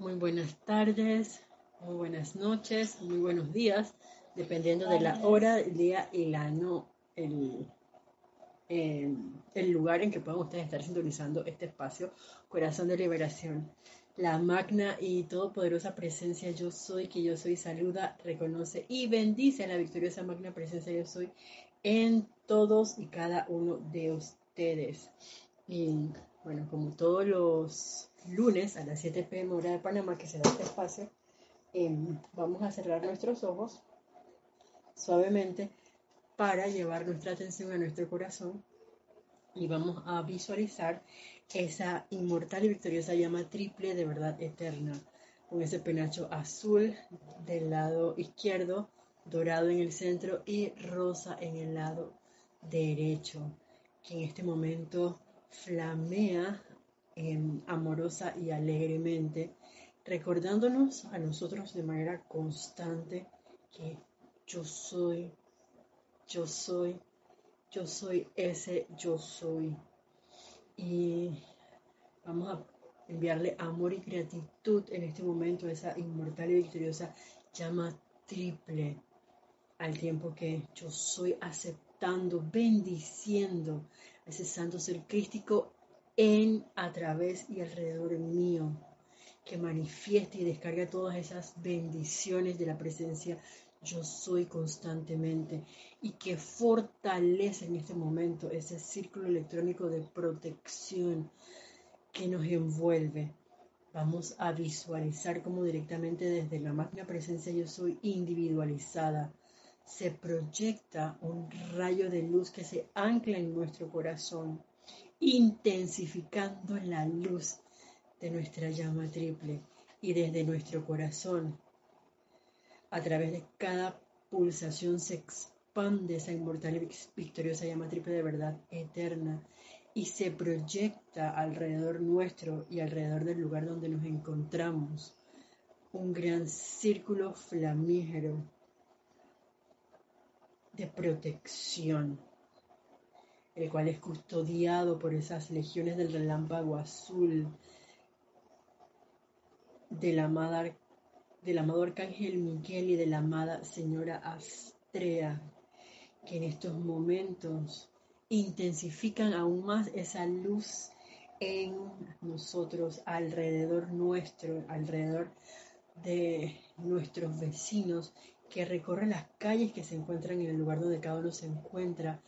Muy buenas tardes, muy buenas noches, muy buenos días, dependiendo de la hora, el día y la no, el, el lugar en que puedan ustedes estar sintonizando este espacio, Corazón de Liberación. La magna y todopoderosa presencia yo soy, que yo soy, saluda, reconoce y bendice a la victoriosa magna presencia yo soy en todos y cada uno de ustedes. Y bueno, como todos los lunes a las 7 pm hora de Panamá, que se da este espacio, em, vamos a cerrar nuestros ojos suavemente para llevar nuestra atención a nuestro corazón y vamos a visualizar esa inmortal y victoriosa llama triple de verdad eterna, con ese penacho azul del lado izquierdo, dorado en el centro y rosa en el lado derecho, que en este momento flamea Em, amorosa y alegremente, recordándonos a nosotros de manera constante que yo soy, yo soy, yo soy ese yo soy. Y vamos a enviarle amor y gratitud en este momento esa inmortal y victoriosa llama triple al tiempo que yo soy aceptando, bendiciendo ese santo ser crístico en, a través y alrededor mío, que manifieste y descargue todas esas bendiciones de la presencia yo soy constantemente y que fortalece en este momento ese círculo electrónico de protección que nos envuelve. Vamos a visualizar cómo directamente desde la máquina presencia yo soy individualizada se proyecta un rayo de luz que se ancla en nuestro corazón intensificando la luz de nuestra llama triple y desde nuestro corazón. A través de cada pulsación se expande esa inmortal y victoriosa llama triple de verdad eterna y se proyecta alrededor nuestro y alrededor del lugar donde nos encontramos un gran círculo flamígero de protección el cual es custodiado por esas legiones del relámpago azul del, amada, del amado Arcángel Miguel y de la amada Señora Astrea, que en estos momentos intensifican aún más esa luz en nosotros, alrededor nuestro, alrededor de nuestros vecinos, que recorren las calles que se encuentran en el lugar donde cada uno se encuentra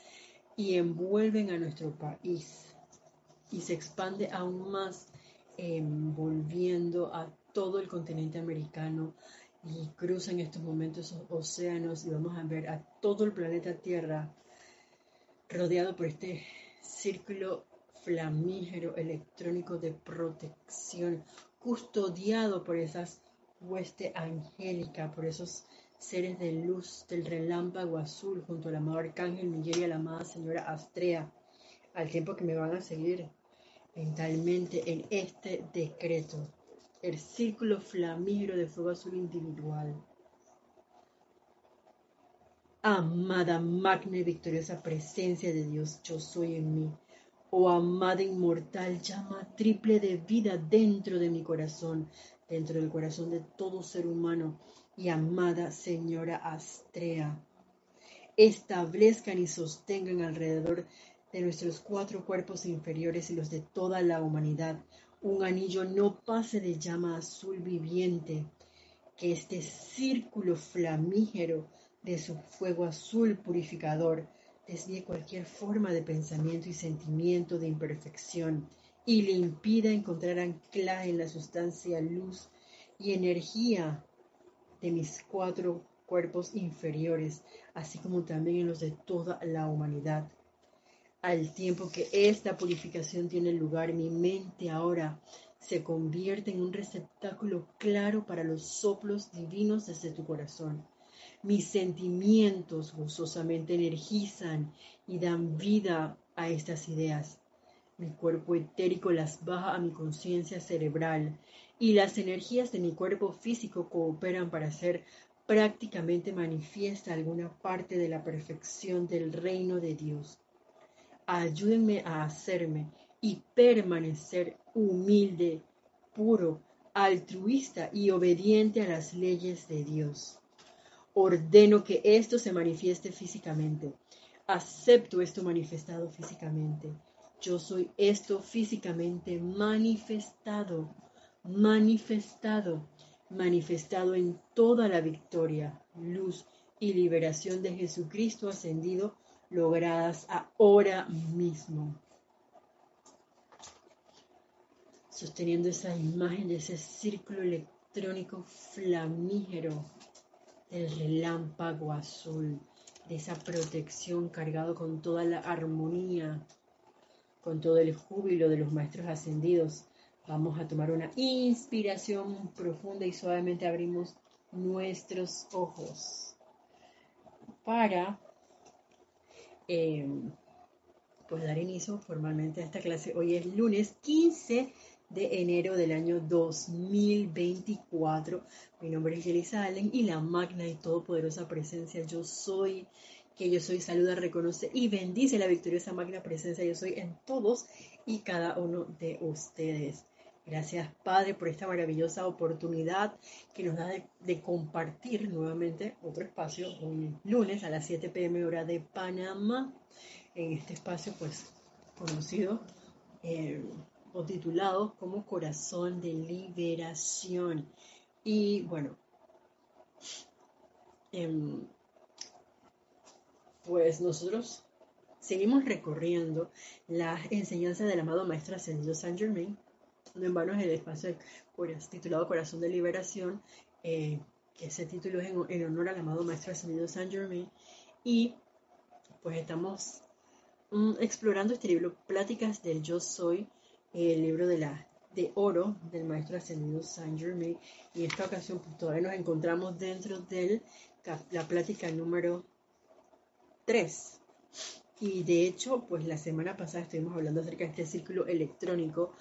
y envuelven a nuestro país. Y se expande aún más envolviendo a todo el continente americano y cruza en estos momentos esos océanos y vamos a ver a todo el planeta Tierra rodeado por este círculo flamígero electrónico de protección, custodiado por esas hueste angélica, por esos seres de luz del relámpago azul junto al amado arcángel Miguel y a la amada señora Astrea, al tiempo que me van a seguir mentalmente en este decreto, el círculo flamígero de fuego azul individual. Amada, magna y victoriosa presencia de Dios, yo soy en mí. Oh amada inmortal, llama triple de vida dentro de mi corazón, dentro del corazón de todo ser humano y amada señora Astrea, establezcan y sostengan alrededor de nuestros cuatro cuerpos inferiores y los de toda la humanidad. Un anillo no pase de llama azul viviente, que este círculo flamígero de su fuego azul purificador desvíe cualquier forma de pensamiento y sentimiento de imperfección y le impida encontrar anclaje en la sustancia luz y energía de mis cuatro cuerpos inferiores, así como también en los de toda la humanidad. Al tiempo que esta purificación tiene lugar, mi mente ahora se convierte en un receptáculo claro para los soplos divinos desde tu corazón. Mis sentimientos gozosamente energizan y dan vida a estas ideas. Mi cuerpo etérico las baja a mi conciencia cerebral y las energías de mi cuerpo físico cooperan para hacer prácticamente manifiesta alguna parte de la perfección del reino de Dios. Ayúdenme a hacerme y permanecer humilde, puro, altruista y obediente a las leyes de Dios. Ordeno que esto se manifieste físicamente. Acepto esto manifestado físicamente. Yo soy esto físicamente manifestado, manifestado, manifestado en toda la victoria, luz y liberación de Jesucristo ascendido, logradas ahora mismo. Sosteniendo esa imagen de ese círculo electrónico flamígero el relámpago azul, de esa protección cargado con toda la armonía, con todo el júbilo de los maestros ascendidos. Vamos a tomar una inspiración profunda y suavemente abrimos nuestros ojos para eh, pues dar inicio formalmente a esta clase. Hoy es lunes 15 de enero del año 2024. Mi nombre es Yelisa Allen y la magna y todopoderosa presencia yo soy, que yo soy, saluda, reconoce y bendice la victoriosa magna presencia yo soy en todos y cada uno de ustedes. Gracias Padre por esta maravillosa oportunidad que nos da de, compartir nuevamente otro espacio un lunes a las 7 pm hora de Panamá en este espacio pues conocido eh, o titulado como Corazón de Liberación. Y bueno, em, pues nosotros seguimos recorriendo la enseñanza del amado Maestro Ascendido Saint Germain. No en vano es el espacio titulado Corazón de Liberación, eh, que ese título es en, honor al amado Maestro Ascendido Saint Germain. Y pues estamos mm, explorando este libro, Pláticas del Yo Soy, el libro de la de oro del maestro ascendido Saint Germain y en esta ocasión pues, todavía nos encontramos dentro de la plática número 3 y de hecho pues la semana pasada estuvimos hablando acerca de este círculo electrónico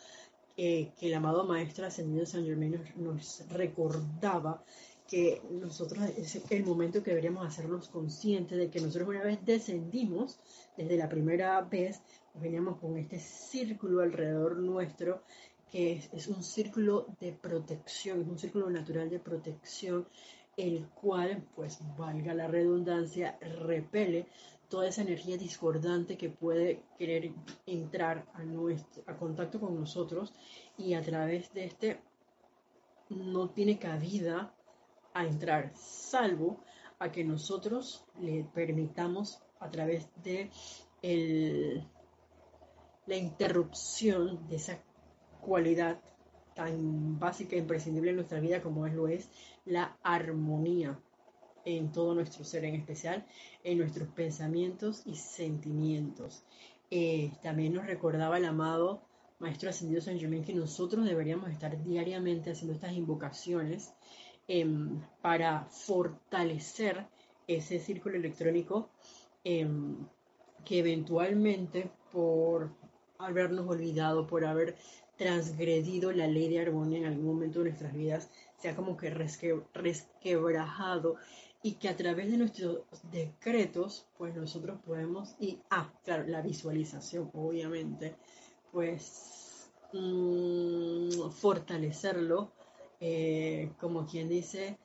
eh, que el amado maestro ascendido Saint Germain nos, recordaba que nosotros es el momento que deberíamos hacernos conscientes de que nosotros una vez descendimos desde la primera vez veníamos con este círculo alrededor nuestro, que es, un círculo de protección, es un círculo natural de protección, el cual, pues valga la redundancia, repele toda esa energía discordante que puede querer entrar a, nuestro, a contacto con nosotros y a través de este no tiene cabida a entrar, salvo a que nosotros le permitamos a través de el la interrupción de esa cualidad tan básica e imprescindible en nuestra vida como es lo es la armonía en todo nuestro ser, en especial en nuestros pensamientos y sentimientos. Eh, también nos recordaba el amado Maestro Ascendido San Germain que nosotros deberíamos estar diariamente haciendo estas invocaciones em, para fortalecer ese círculo electrónico em, que eventualmente por habernos olvidado, por haber transgredido la ley de armonía en algún momento de nuestras vidas, sea como que resquebrajado y que a través de nuestros decretos, pues nosotros podemos, y, ah, claro, la visualización, obviamente, pues mm, fortalecerlo, eh, como quien dice,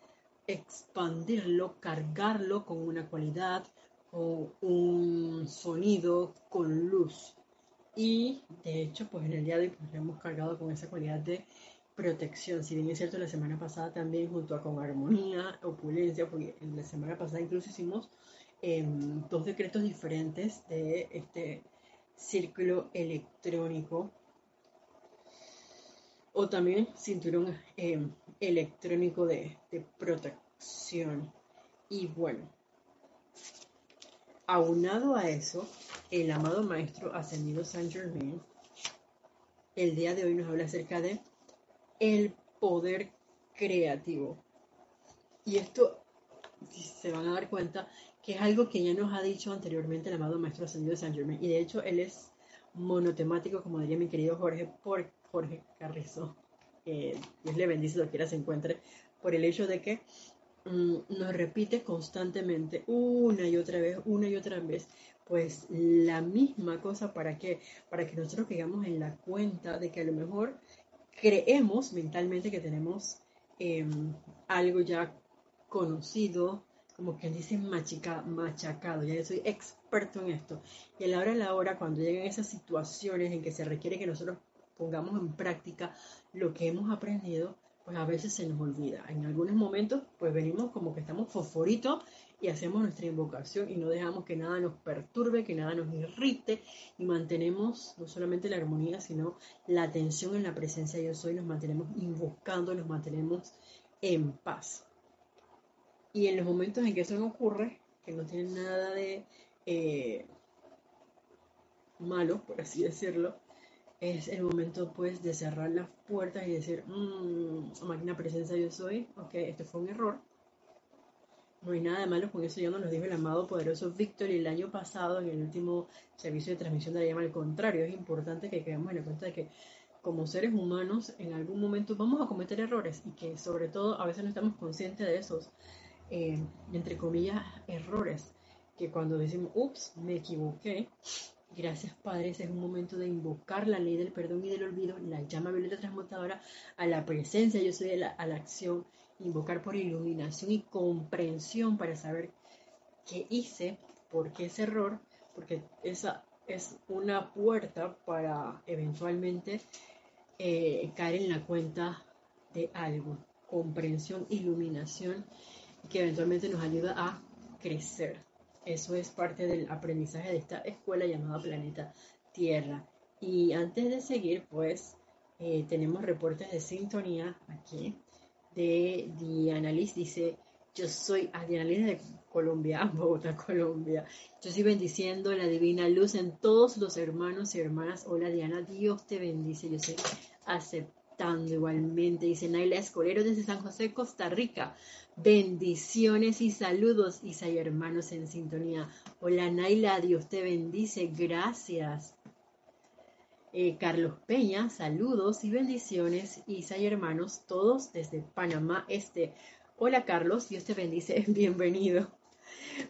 expandirlo, cargarlo con una cualidad, o un sonido, con luz. Y de hecho, pues en el día de hoy pues, hemos cargado con esa cualidad de protección. Si bien es cierto, la semana pasada también junto a con armonía, opulencia, porque la semana pasada incluso hicimos em, dos decretos diferentes de este círculo electrónico o también cinturón em, electrónico de, de protección. Y bueno, aunado a eso, el amado Maestro Ascendido Saint Germain, el día de hoy nos habla acerca de el poder creativo. Y esto, si se van a dar cuenta, que es algo que ya nos ha dicho anteriormente el amado Maestro Ascendido Saint Germain. Y de hecho, él es monotemático, como diría mi querido Jorge, por Jorge Carrizo. Dios le bendice lo quiera se encuentre, por el hecho de que mm, nos repite constantemente, una y otra vez, una y otra vez, pues la misma cosa para que para que nosotros caigamos en la cuenta de que a lo mejor creemos mentalmente que tenemos em, algo ya conocido, como quien dice machica, machacado, ya yo soy experto en esto. Y a la hora de la hora, cuando llegan esas situaciones en que se requiere que nosotros pongamos en práctica lo que hemos aprendido, pues a veces se nos olvida. En algunos momentos, pues venimos como que estamos fosforitos y hacemos nuestra invocación y no dejamos que nada nos perturbe, que nada nos irrite y mantenemos no solamente la armonía, sino la atención en la presencia de yo soy, nos mantenemos invocando, nos mantenemos en paz. Y en los momentos en que eso no ocurre, que no tienen nada de eh, malo, por así decirlo, es el momento pues de cerrar las puertas y decir, mmm, máquina presencia yo soy, ok, este fue un error. No hay nada de malo con eso, ya nos lo dijo el amado poderoso Víctor el año pasado en el último servicio de transmisión de la llama, al contrario, es importante que quedemos en cuenta de que como seres humanos en algún momento vamos a cometer errores y que sobre todo a veces no estamos conscientes de esos, eh, entre comillas, errores, que cuando decimos, ups, me equivoqué, Gracias, Padre. Ese es un momento de invocar la ley del perdón y del olvido, la llama violeta transmutadora a la presencia, yo soy la, a la acción, invocar por iluminación y comprensión para saber qué hice, por qué ese error, porque esa es una puerta para eventualmente eh, caer en la cuenta de algo. Comprensión, iluminación, que eventualmente nos ayuda a crecer. Eso es parte del aprendizaje de esta escuela llamada Planeta Tierra. Y antes de seguir, pues eh, tenemos reportes de sintonía aquí de Diana Liz. Dice, yo soy a Diana Liz de Colombia, Bogotá, Colombia. Yo estoy bendiciendo la divina luz en todos los hermanos y hermanas. Hola Diana, Dios te bendice. Yo estoy aceptando igualmente. Dice Naila Escolero desde San José, Costa Rica. Bendiciones y saludos, Isa y hermanos en sintonía. Hola Naila, Dios te bendice, gracias. Eh, Carlos Peña, saludos y bendiciones, Isa y hermanos, todos desde Panamá Este. Hola Carlos, Dios te bendice, bienvenido.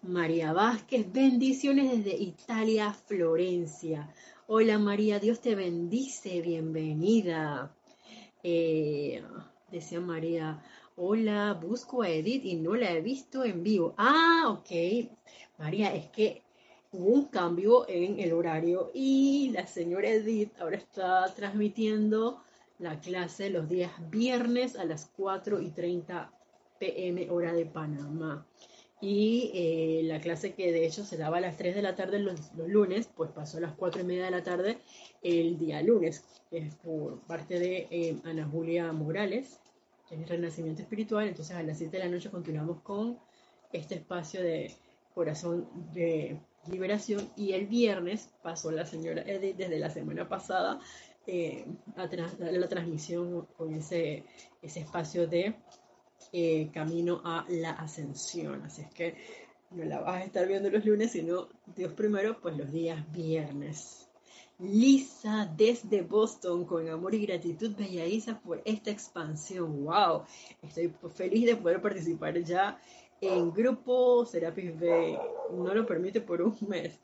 María Vázquez, bendiciones desde Italia, Florencia. Hola María, Dios te bendice, bienvenida. Eh, decía María, Hola, busco a Edith y no la he visto en vivo. Ah, ok. María, es que hubo un cambio en el horario y la señora Edith ahora está transmitiendo la clase los días viernes a las 4 y 30 pm hora de Panamá. Y eh, la clase que de hecho se daba a las 3 de la tarde los, lunes, pues pasó a las 4 y media de la tarde el día lunes, es por parte de eh, Ana Julia Morales, que es Renacimiento Espiritual. Entonces a las 7 de la noche continuamos con este espacio de corazón de liberación y el viernes pasó la señora Edith desde la semana pasada eh, a la transmisión con ese, ese espacio de eh, camino a la ascensión. Así es que no la vas a estar viendo los lunes, sino Dios primero, pues los días viernes. Lisa desde Boston con amor y gratitud, Bella Isa, por esta expansión. ¡Wow! Estoy feliz de poder participar ya en grupo Serapis B. No lo permite por un mes.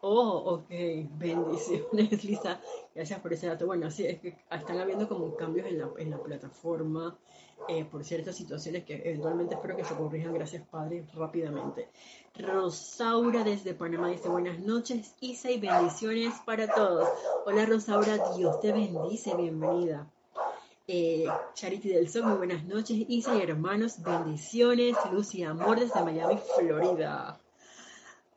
Oh, ok. Bendiciones, Lisa. Gracias por ese dato. Bueno, así es que están habiendo como cambios en la, en la plataforma eh, por ciertas situaciones que eventualmente espero que se corrijan. Gracias, Padre, rápidamente. Rosaura desde Panamá dice buenas noches, Isa y bendiciones para todos. Hola Rosaura, Dios te bendice, bienvenida. Eh, Charity del Sol, muy buenas noches, Isa y hermanos, bendiciones, luz y amor desde Miami, Florida.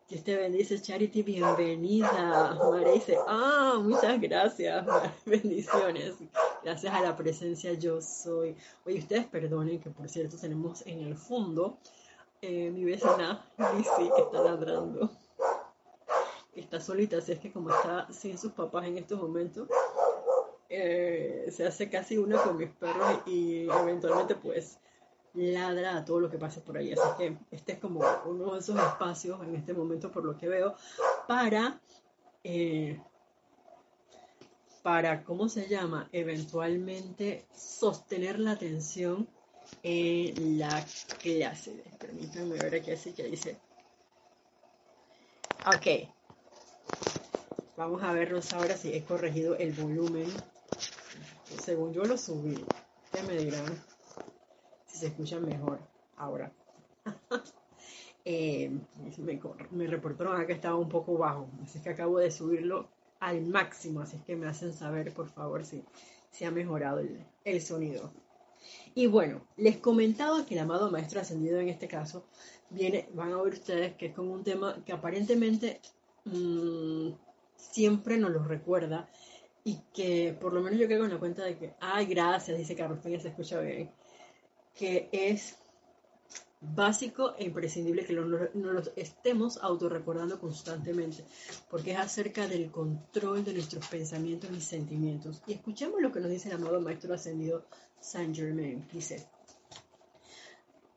Dios te bendice, Charity, bienvenida. María dice, ah, muchas gracias, bendiciones. Gracias a la presencia yo soy. Oye, ustedes perdonen que por cierto tenemos en el fondo eh, mi vecina Lizzie está ladrando. Está solita, así es que como está sin sus papás en estos momentos, eh, se hace casi una con mis perros y eventualmente pues ladra a todo lo que pase por ahí. Así que este es como uno de esos espacios en este momento por lo que veo para, eh, para, ¿cómo se llama? Eventualmente sostener la atención en la clase. Permítanme ver aquí así que dice. Ok. Vamos a vernos ahora si he corregido el volumen. Según yo lo subí. Ustedes me dirán si se escucha mejor ahora. Eh, me, reportaron acá que estaba un poco bajo, así que acabo de subirlo al máximo, así que me hacen saber, por favor, si, si ha mejorado el, sonido. Y bueno, les comentaba que el amado Maestro Ascendido en este caso viene, van a ver ustedes que es como un tema que aparentemente mm, siempre nos lo recuerda y que por lo menos yo quedo con la cuenta de que, ay, gracias, dice Carlos Peña, se escucha bien, que es básico e imprescindible que nos lo estemos autorrecordando constantemente, porque es acerca del control de nuestros pensamientos y sentimientos. Y escuchemos lo que nos dice el amado Maestro Ascendido Saint Germain. Dice,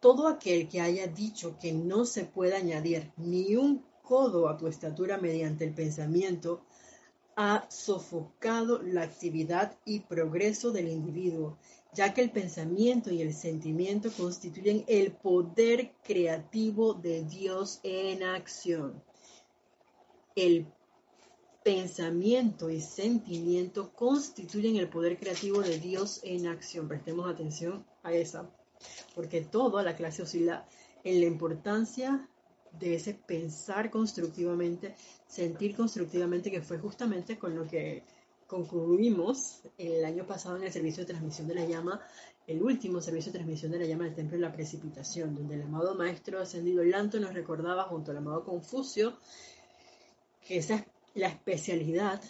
todo aquel que haya dicho que no se puede añadir ni un codo a tu estatura mediante el pensamiento, ha sofocado la actividad y progreso del individuo ya que el pensamiento y el sentimiento constituyen el poder creativo de Dios en acción. El pensamiento y sentimiento constituyen el poder creativo de Dios en acción. Prestemos atención a esa, porque toda la clase oscila en la importancia de ese pensar constructivamente, sentir constructivamente, que fue justamente con lo que concluimos el año pasado en el servicio de transmisión de la llama, el último servicio de transmisión de la llama del templo de la precipitación, donde el amado maestro ascendido Lanto nos recordaba junto al amado Confucio que esa es la especialidad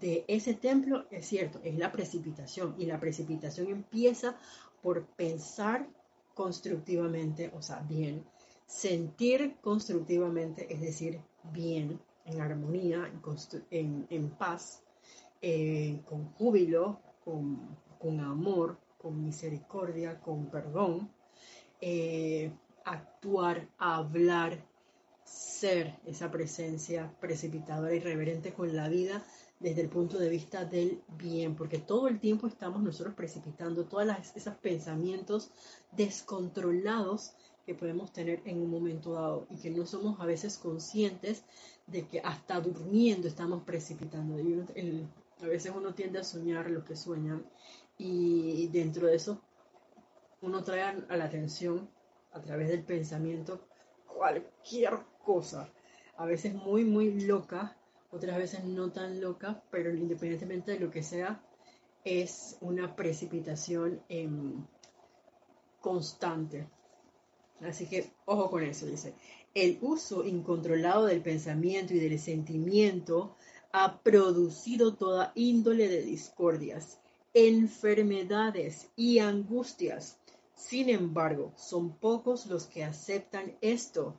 de ese templo, es cierto, es la precipitación y la precipitación empieza por pensar constructivamente, o sea, bien, sentir constructivamente, es decir, bien, en armonía, en, paz, eh, con júbilo, con, amor, con misericordia, con perdón, eh, actuar, hablar, ser esa presencia precipitadora y reverente con la vida desde el punto de vista del bien, porque todo el tiempo estamos nosotros precipitando todos esos pensamientos descontrolados que podemos tener en un momento dado y que no somos a veces conscientes de que hasta durmiendo estamos precipitando. a veces uno tiende a soñar lo que sueña y dentro de eso uno trae a la atención a través del pensamiento cualquier cosa, a veces muy, muy loca, otras veces no tan loca, pero independientemente de lo que sea, es una precipitación constante. Así que ojo con eso, dice. El uso incontrolado del pensamiento y del sentimiento ha producido toda índole de discordias, enfermedades y angustias. Sin embargo, son pocos los que aceptan esto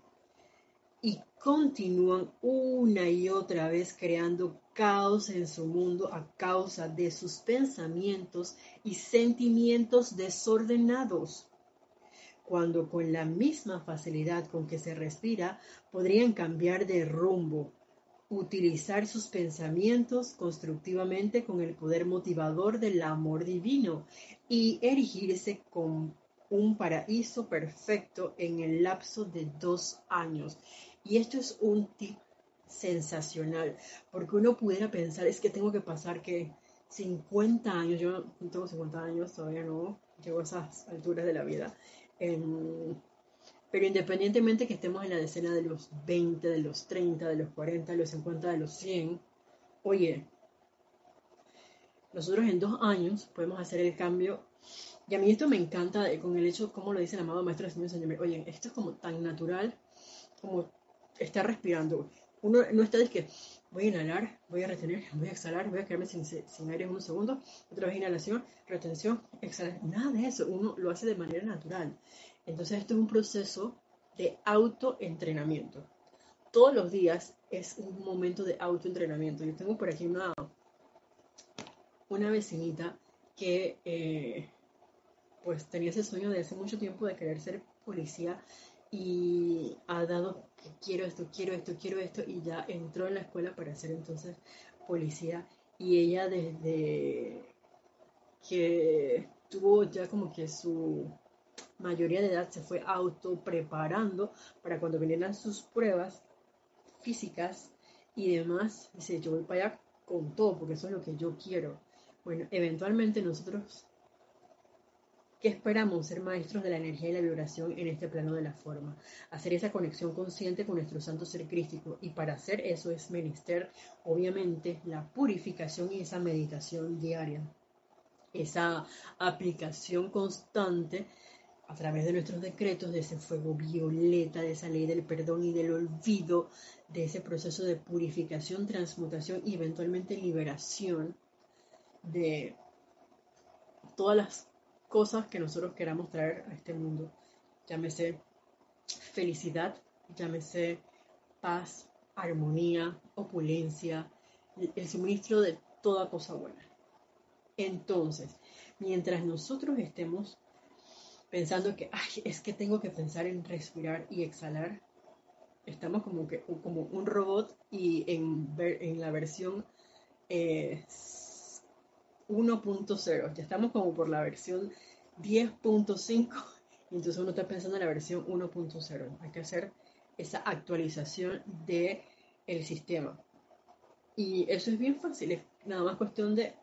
y continúan una y otra vez creando caos en su mundo a causa de sus pensamientos y sentimientos desordenados, cuando con la misma facilidad con que se respira podrían cambiar de rumbo utilizar sus pensamientos constructivamente con el poder motivador del amor divino y erigirse con un paraíso perfecto en el lapso de dos años. Y esto es un tip sensacional, porque uno pudiera pensar, es que tengo que pasar que 50 años, yo no tengo 50 años, todavía no llego a esas alturas de la vida, em, pero independientemente que estemos en la decena de los 20, de los 30, de los 40, de los 50, de los 100, oye, nosotros en dos años podemos hacer el cambio. Y a mí esto me encanta con el hecho, como lo dice el amado maestro Señor Señor, oye, esto es como tan natural como estar respirando. Uno no está de que voy a inhalar, voy a retener, voy a exhalar, voy a quedarme sin, aire unos segundos, otra vez inhalación, retención, exhalar, nada de eso, uno lo hace de manera natural. Entonces esto es un proceso de autoentrenamiento. Todos los días es un momento de autoentrenamiento. Yo tengo por aquí una, una vecinita que eh, pues tenía ese sueño de hace mucho tiempo de querer ser policía y ha dado que quiero esto, quiero esto, quiero esto y ya entró en la escuela para ser entonces policía y ella desde que tuvo ya como que su mayoría de edad se fue auto preparando para cuando vinieran sus pruebas físicas y demás. Dice, yo voy para allá con todo porque eso es lo que yo quiero. Bueno, eventualmente nosotros, ¿qué esperamos? Ser maestros de la energía y la vibración en este plano de la forma. Hacer esa conexión consciente con nuestro santo ser crístico. Y para hacer eso es menester, obviamente, la purificación y esa meditación diaria. Esa aplicación constante a través de nuestros decretos, de ese fuego violeta, de esa ley del perdón y del olvido, de ese proceso de purificación, transmutación y eventualmente liberación de todas las cosas que nosotros queramos traer a este mundo. Llámese felicidad, llámese paz, armonía, opulencia, el suministro de toda cosa buena. Entonces, mientras nosotros estemos pensando que, ay, es que tengo que pensar en respirar y exhalar. Estamos como que como un robot y en, en la versión 1.0, eh, ya estamos como por la versión 10.5 y entonces uno está pensando en la versión 1.0. Hay que hacer esa actualización del el sistema. Y eso es bien fácil, es nada más cuestión de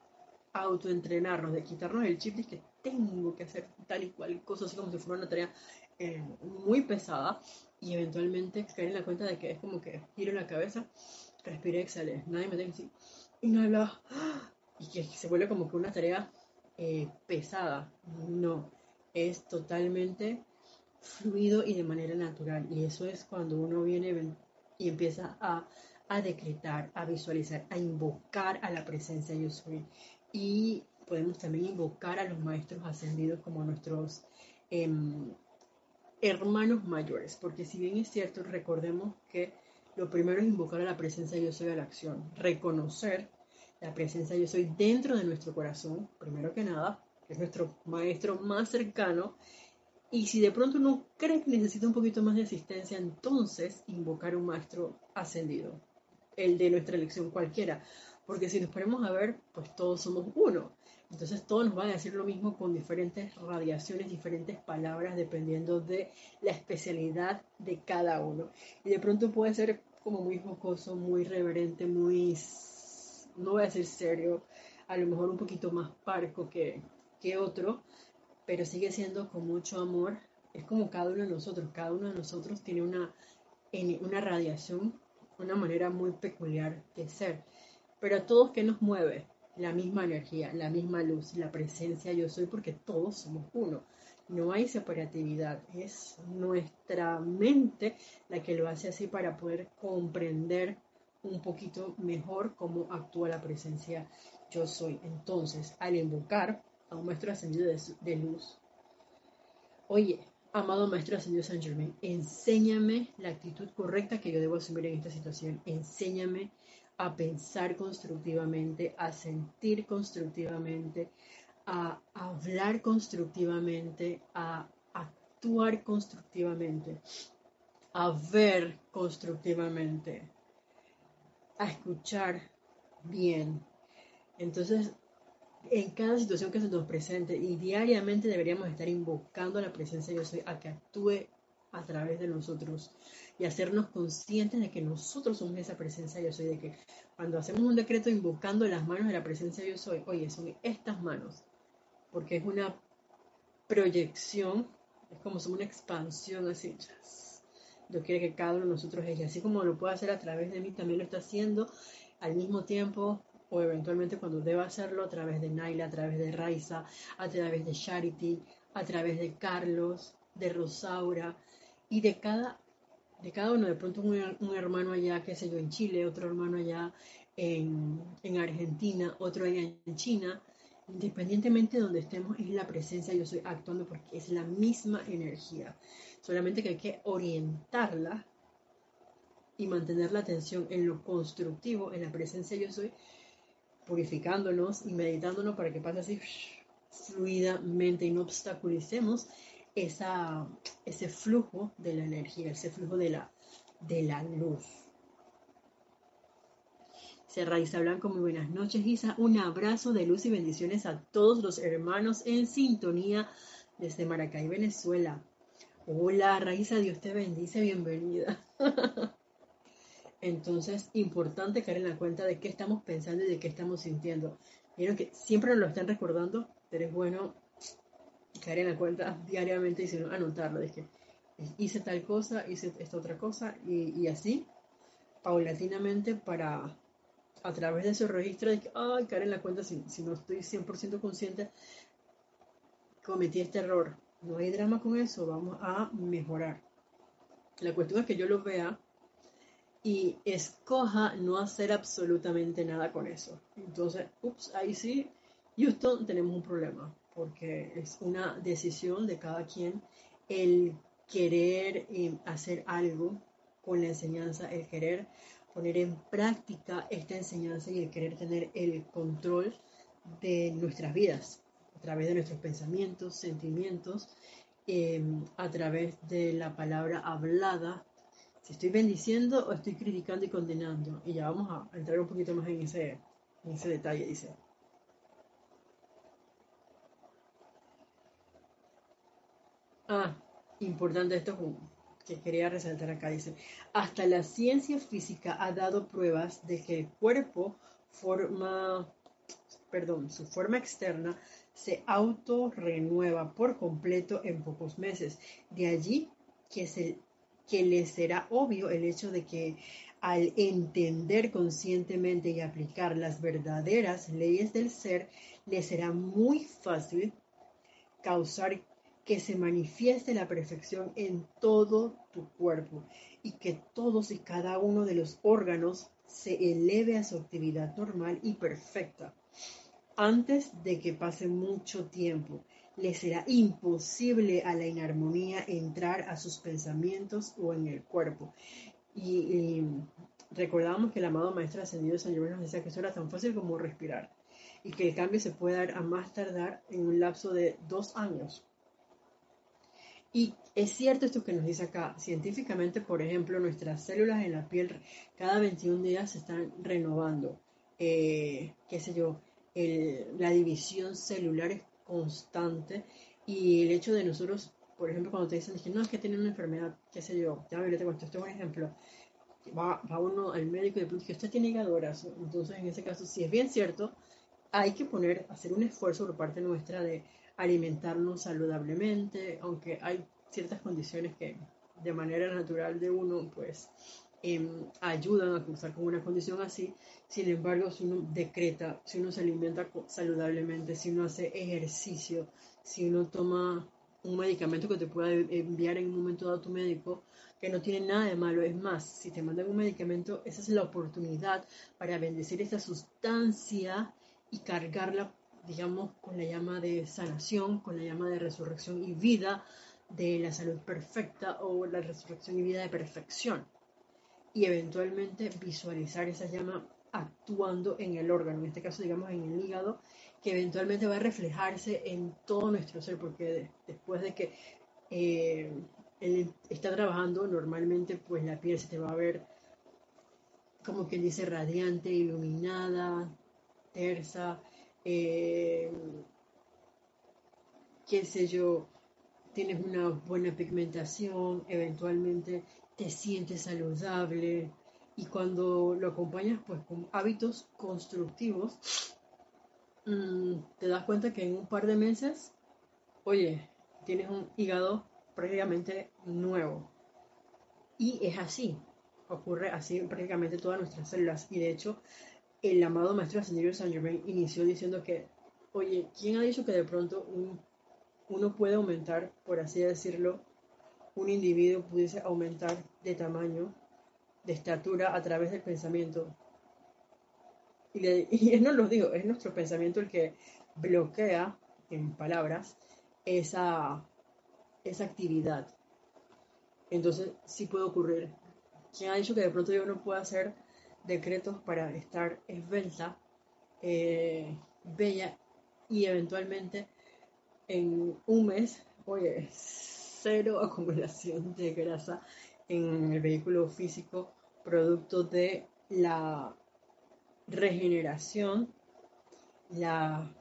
autoentrenarnos, de quitarnos el chip de que tengo que hacer tal y cual cosa, así como si fuera una tarea eh, muy pesada y eventualmente caer en la cuenta de que es como que giro la cabeza, respire, exhale, nadie me tiene que decir, inhala, y que se vuelve como que una tarea eh, pesada. No, es totalmente fluido y de manera natural. Y eso es cuando uno viene y empieza a, a decretar, a visualizar, a invocar a la presencia yo soy y podemos también invocar a los maestros ascendidos como nuestros em, hermanos mayores, porque si bien es cierto, recordemos que lo primero es invocar a la presencia yo soy a la acción, reconocer la presencia yo soy dentro de nuestro corazón, primero que nada, que es nuestro maestro más cercano, y si de pronto uno cree que necesita un poquito más de asistencia, entonces invocar un maestro ascendido, el de nuestra elección cualquiera, porque si nos ponemos a ver, pues todos somos uno. Entonces todos nos van a decir lo mismo con diferentes radiaciones, diferentes palabras, dependiendo de la especialidad de cada uno. Y de pronto puede ser como muy jocoso, muy reverente, muy, no voy a decir serio, a lo mejor un poquito más parco que, que otro, pero sigue siendo con mucho amor. Es como cada uno de nosotros, cada uno de nosotros tiene una, una radiación, una manera muy peculiar de ser. Pero a todos, ¿qué nos mueve? La misma energía, la misma luz, la presencia yo soy, porque todos somos uno. No hay separatividad, es nuestra mente la que lo hace así para poder comprender un poquito mejor cómo actúa la presencia yo soy. Entonces, al invocar a un maestro ascendido de, luz, oye, amado maestro ascendido San Germain, enséñame la actitud correcta que yo debo asumir en esta situación, enséñame a pensar constructivamente, a sentir constructivamente, a hablar constructivamente, a actuar constructivamente, a ver constructivamente, a escuchar bien. Entonces, en cada situación que se nos presente y diariamente deberíamos estar invocando la presencia de Dios a que actúe a través de nosotros y hacernos conscientes de que nosotros somos esa presencia yo soy, de que cuando hacemos un decreto invocando las manos de la presencia yo soy, oye, son estas manos, porque es una proyección, es como una expansión así. Yo quiero que cada uno de nosotros es, así como lo puede hacer a través de mí, también lo está haciendo al mismo tiempo o eventualmente cuando deba hacerlo a través de Naila, a través de Raiza, a través de Charity, a través de Carlos, de Rosaura y de cada de cada uno, de pronto un, hermano allá, qué sé yo, en Chile, otro hermano allá en, Argentina, otro allá en China, independientemente de donde estemos, es la presencia, yo estoy actuando porque es la misma energía, solamente que hay que orientarla y mantener la atención en lo constructivo, en la presencia yo soy, purificándonos y meditándonos para que pase así fluidamente y no obstaculicemos esa, ese flujo de la energía, ese flujo de la, de la luz. Serra Isa Blanco, muy buenas noches, Isa. Un abrazo de luz y bendiciones a todos los hermanos en sintonía desde Maracay, Venezuela. Hola, Raiza, Dios te bendice, bienvenida. Entonces, importante caer en la cuenta de qué estamos pensando y de qué estamos sintiendo. Vieron que siempre nos lo están recordando, pero es bueno caer en la cuenta diariamente y anotarlo. De que hice tal cosa, hice esta otra cosa y, así, paulatinamente para a través de ese registro de que, ay, caer en la cuenta si, si no estoy 100% consciente, cometí este error. No hay drama con eso, vamos a mejorar. La cuestión es que yo lo vea y escoja no hacer absolutamente nada con eso. Entonces, ups, ahí sí, Houston, tenemos un problema, porque es una decisión de cada quien el querer eh, hacer algo con la enseñanza, el querer poner en práctica esta enseñanza y el querer tener el control de nuestras vidas a través de nuestros pensamientos, sentimientos, eh, a través de la palabra hablada si estoy bendiciendo o estoy criticando y condenando. Y ya vamos a entrar un poquito más en ese, en ese detalle, dice. Ah, importante esto que quería resaltar acá, dice, hasta la ciencia física ha dado pruebas de que el cuerpo forma, perdón, su forma externa se autorrenueva por completo en pocos meses. De allí que se que les será obvio el hecho de que al entender conscientemente y aplicar las verdaderas leyes del ser, les será muy fácil causar que se manifieste la perfección en todo tu cuerpo y que todos y cada uno de los órganos se eleve a su actividad normal y perfecta antes de que pase mucho tiempo le será imposible a la inarmonía entrar a sus pensamientos o en el cuerpo. Y, recordamos que el amado Maestro Ascendido San Germán nos decía que eso era tan fácil como respirar y que el cambio se puede dar a más tardar en un lapso de dos años. Y es cierto esto que nos dice acá, científicamente, por ejemplo, nuestras células en la piel cada 21 días se están renovando. Eh, qué sé yo, la división celular es constante y el hecho de nosotros, por ejemplo, cuando te dicen que no es que tiene una enfermedad, qué sé yo, ya te cuento, esto es un ejemplo, va, va uno al médico y de pronto que usted tiene hígado entonces en ese caso, si es bien cierto, hay que poner, hacer un esfuerzo por parte nuestra de alimentarnos saludablemente, aunque hay ciertas condiciones que de manera natural de uno, pues Em, ayudan a cruzar con una condición así. Sin embargo, si uno decreta, si uno se alimenta saludablemente, si uno hace ejercicio, si uno toma un medicamento que te pueda enviar en un momento dado tu médico, que no tiene nada de malo. Es más, si te mandan un medicamento, esa es la oportunidad para bendecir esa sustancia y cargarla, digamos, con la llama de sanación, con la llama de resurrección y vida de la salud perfecta o la resurrección y vida de perfección. Y eventualmente visualizar esa llama actuando en el órgano, en este caso digamos en el hígado, que eventualmente va a reflejarse en todo nuestro ser, porque después de que eh, él está trabajando, normalmente pues la piel se te va a ver como quien dice radiante, iluminada, tersa, eh, qué sé yo, tienes una buena pigmentación, eventualmente te sientes saludable y cuando lo acompañas pues con hábitos constructivos, mm, te das cuenta que en un par de meses, oye, tienes un hígado prácticamente nuevo. Y es así, ocurre así en prácticamente todas nuestras células. Y de hecho, el amado maestro ascendido San Germain inició diciendo que, oye, ¿quién ha dicho que de pronto uno puede aumentar, por así decirlo, un individuo pudiese aumentar de tamaño, de estatura a través del pensamiento. Y, él no lo digo, es nuestro pensamiento el que bloquea, en palabras, esa, esa actividad. Entonces, sí puede ocurrir. ¿Quién ha dicho que de pronto yo no puedo hacer decretos para estar esbelta, eh, bella y eventualmente en un mes, oye, cero acumulación de grasa en el vehículo físico producto de la regeneración, la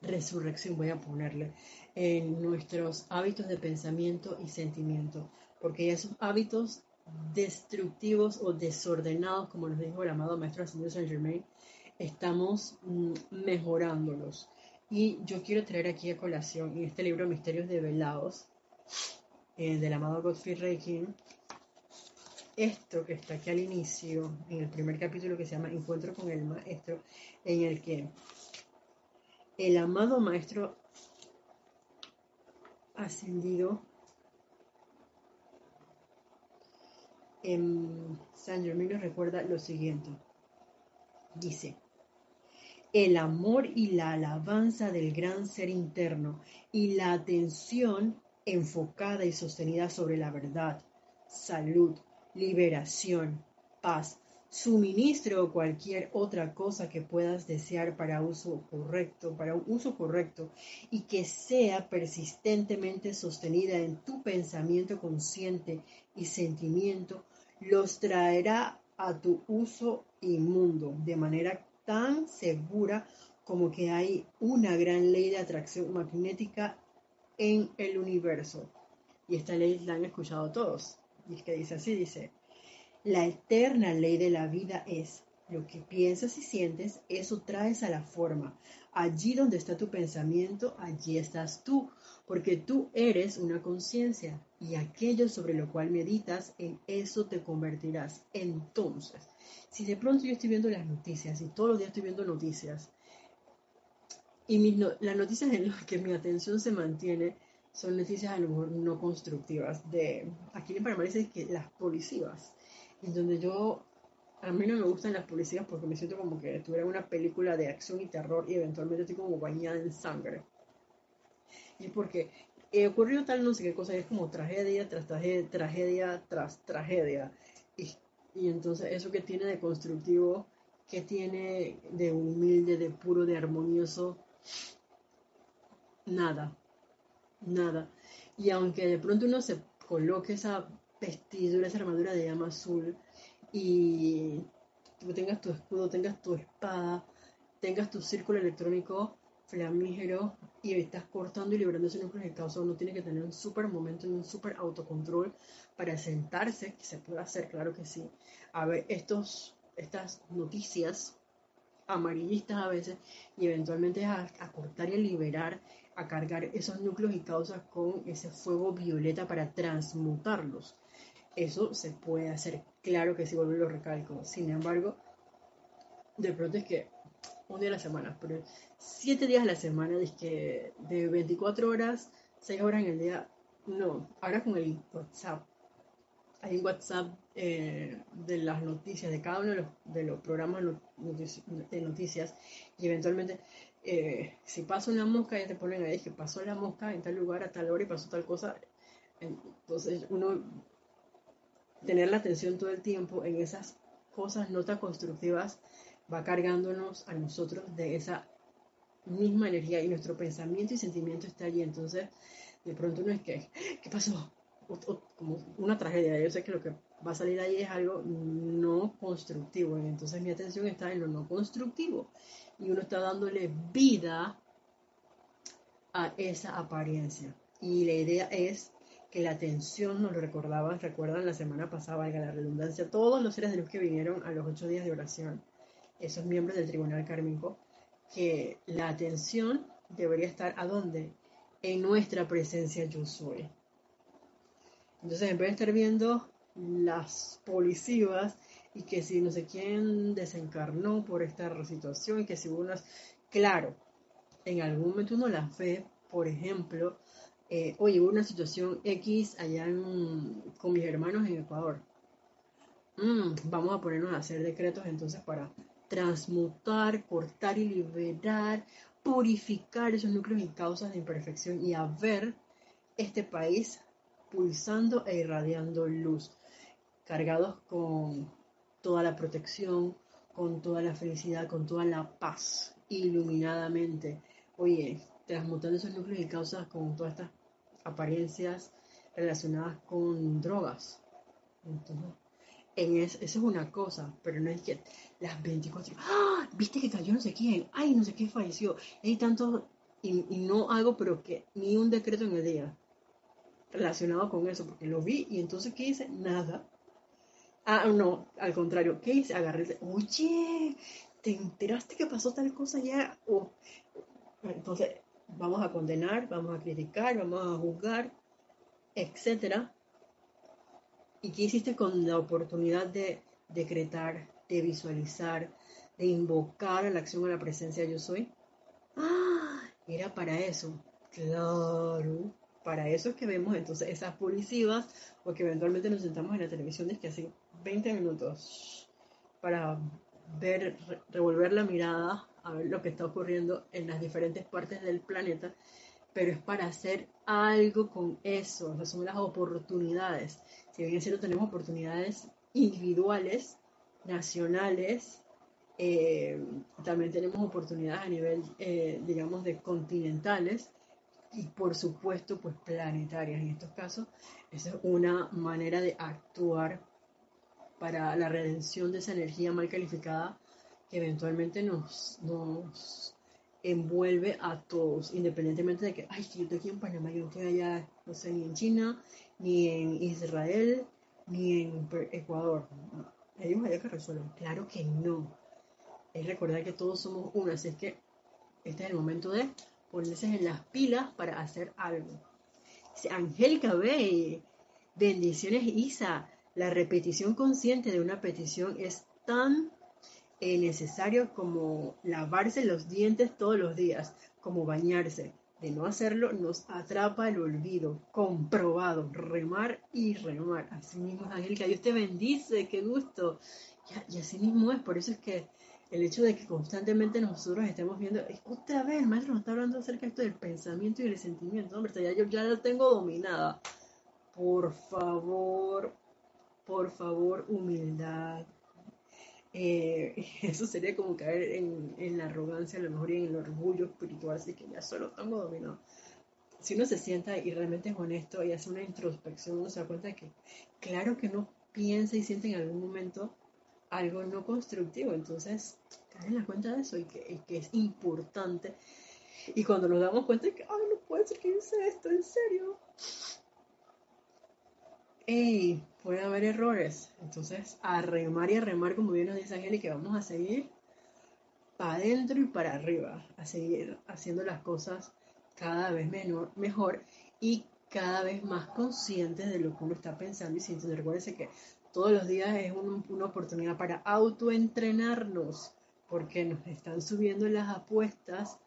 resurrección, voy a ponerle, en nuestros hábitos de pensamiento y sentimiento, porque esos hábitos destructivos o desordenados, como nos dijo el amado Maestro Ascendido Saint Germain, estamos mm, mejorándolos. Y yo quiero traer aquí a colación en este libro Misterios Develados eh, del amado Godfrey Reiki esto que está aquí al inicio, en el primer capítulo que se llama Encuentro con el Maestro, en el que el amado Maestro ascendido en San Germain nos recuerda lo siguiente. Dice, el amor y la alabanza del gran ser interno y la atención enfocada y sostenida sobre la verdad, salud, liberación, paz, suministro o cualquier otra cosa que puedas desear para uso correcto, para un uso correcto y que sea persistentemente sostenida en tu pensamiento consciente y sentimiento, los traerá a tu uso inmundo de manera tan segura como que hay una gran ley de atracción magnética en el universo. Y esta ley la han escuchado todos y que dice así, dice, la eterna ley de la vida es lo que piensas y sientes, eso traes a la forma. Allí donde está tu pensamiento, allí estás tú, porque tú eres una conciencia y aquello sobre lo cual meditas, en eso te convertirás. Entonces, si de pronto yo estoy viendo las noticias y todos los días estoy viendo noticias, y las noticias en las que mi atención se mantiene son noticias a lo mejor no constructivas. De, aquí en Panamá dice que las policías, en donde yo, a mí no me gustan las policías porque me siento como que tuviera una película de acción y terror y eventualmente estoy como bañada en sangre. Y porque he ocurrido tal no sé qué cosa, es como tragedia tras tragedia, tragedia tras tragedia. Y, y entonces eso que tiene de constructivo, que tiene de humilde, de puro, de armonioso, nada nada. Y aunque de pronto uno se coloque esa vestidura, esa armadura de llama azul y tú tengas tu escudo, tengas tu espada, tengas tu círculo electrónico flamígero y estás cortando y liberando ese núcleo de causa, uno tiene que tener un súper momento un súper autocontrol para sentarse, que se puede hacer, claro que sí, a ver estos, estas noticias amarillistas a veces y eventualmente a, a cortar y a liberar a cargar esos núcleos y causas con ese fuego violeta para transmutarlos. Eso se puede hacer, claro que sí, vuelvo y lo recalco. Sin embargo, de pronto es que un día a la semana, pero siete días a la semana, es que de 24 horas, 6 horas en el día, no. Ahora con el WhatsApp, hay un WhatsApp eh, de las noticias, de cada uno de los, programas de noticias, y eventualmente eh, si pasa una mosca, ya te ponen ahí que pasó la mosca en tal lugar a tal hora y pasó tal cosa. Entonces, uno tener la atención todo el tiempo en esas cosas no tan constructivas va cargándonos a nosotros de esa misma energía y nuestro pensamiento y sentimiento está allí. Entonces, de pronto no es que, ¿qué pasó? como una tragedia. Yo sé que lo que va a salir ahí es algo no constructivo. Y entonces mi atención está en lo no constructivo y uno está dándole vida a esa apariencia. Y la idea es que la atención, nos lo recordaban, recuerdan la semana pasada, valga la redundancia, todos los seres de luz que vinieron a los ocho días de oración, esos miembros del tribunal kármico, que la atención debería estar a dónde? En nuestra presencia yo soy. Entonces, en vez de estar viendo las policías y que si no sé quién desencarnó por esta situación y que si unas... Claro, en algún momento uno las ve, por ejemplo, eh, oye, hubo una situación X allá con mis hermanos en Ecuador. Mm, vamos a ponernos a hacer decretos entonces para transmutar, cortar y liberar, purificar esos núcleos y causas de imperfección y a ver este país pulsando e irradiando luz, cargados con toda la protección, con toda la felicidad, con toda la paz, iluminadamente. Oye, transmutando esos núcleos y causas con todas estas apariencias relacionadas con drogas. Entonces, en eso, es una cosa, pero no es que las 24, ¡ah! ¿Viste que cayó no sé quién? ¡Ay, no sé quién falleció! Hay tanto, y, no hago, pero que ni un decreto en el día relacionado con eso, porque lo vi y entonces, ¿qué hice? Nada. Ah, no, al contrario, ¿qué hice? Agarré, oye, ¿te enteraste que pasó tal cosa ya? entonces, vamos a condenar, vamos a criticar, vamos a juzgar, etc. ¿Y qué hiciste con la oportunidad de decretar, de visualizar, de invocar a la acción a la presencia yo soy? ¡Ah! Era para eso. Claro. Para eso es que vemos entonces esas publicidades o que eventualmente nos sentamos en la televisión es que así 20 minutos para ver, revolver la mirada a ver lo que está ocurriendo en las diferentes partes del planeta, pero es para hacer algo con eso, esas son las oportunidades. Si bien es cierto, tenemos oportunidades individuales, nacionales, eh, también tenemos oportunidades a nivel, eh, digamos, de continentales y por supuesto, pues planetarias. En estos casos, esa es una manera de actuar para la redención de esa energía mal calificada que eventualmente nos envuelve a todos, independientemente de que, ay, si yo estoy aquí en Panamá, yo no estoy allá, no sé, ni en China, ni en Israel, ni en Ecuador. Ellos allá que resuelven. Claro que no. Es recordar que todos somos uno, así es que este es el momento de ponerse en las pilas para hacer algo. Angélica B, bendiciones Isa, la repetición consciente de una petición es tan eh, necesario como lavarse los dientes todos los días, como bañarse. De no hacerlo nos atrapa el olvido, comprobado, remar y remar. Así mismo, Angélica, Dios te bendice, qué gusto. Y, y así mismo es, por eso es que el hecho de que constantemente nosotros estemos viendo, es otra vez el maestro nos está hablando acerca de esto del pensamiento y del sentimiento, hombre, ya yo ya lo tengo dominada. Por favor, por favor, humildad. Eh, eso sería como caer en, la arrogancia, a lo mejor y en el orgullo espiritual, así que ya solo tengo dominado. Si uno se sienta y realmente es honesto y hace una introspección, uno se da cuenta que, claro que no piensa y siente en algún momento algo no constructivo. Entonces, caen la cuenta de eso y que, es importante. Y cuando nos damos cuenta de que, ay, no puede ser que hice esto, en serio. Ey, puede haber errores. Entonces, a remar y a remar, como bien nos dice Angélica, vamos a seguir para adentro y para arriba, a seguir haciendo las cosas cada vez menor, mejor y cada vez más conscientes de lo que uno está pensando y sintiendo. Recuérdense que todos los días es una oportunidad para autoentrenarnos, porque nos están subiendo las apuestas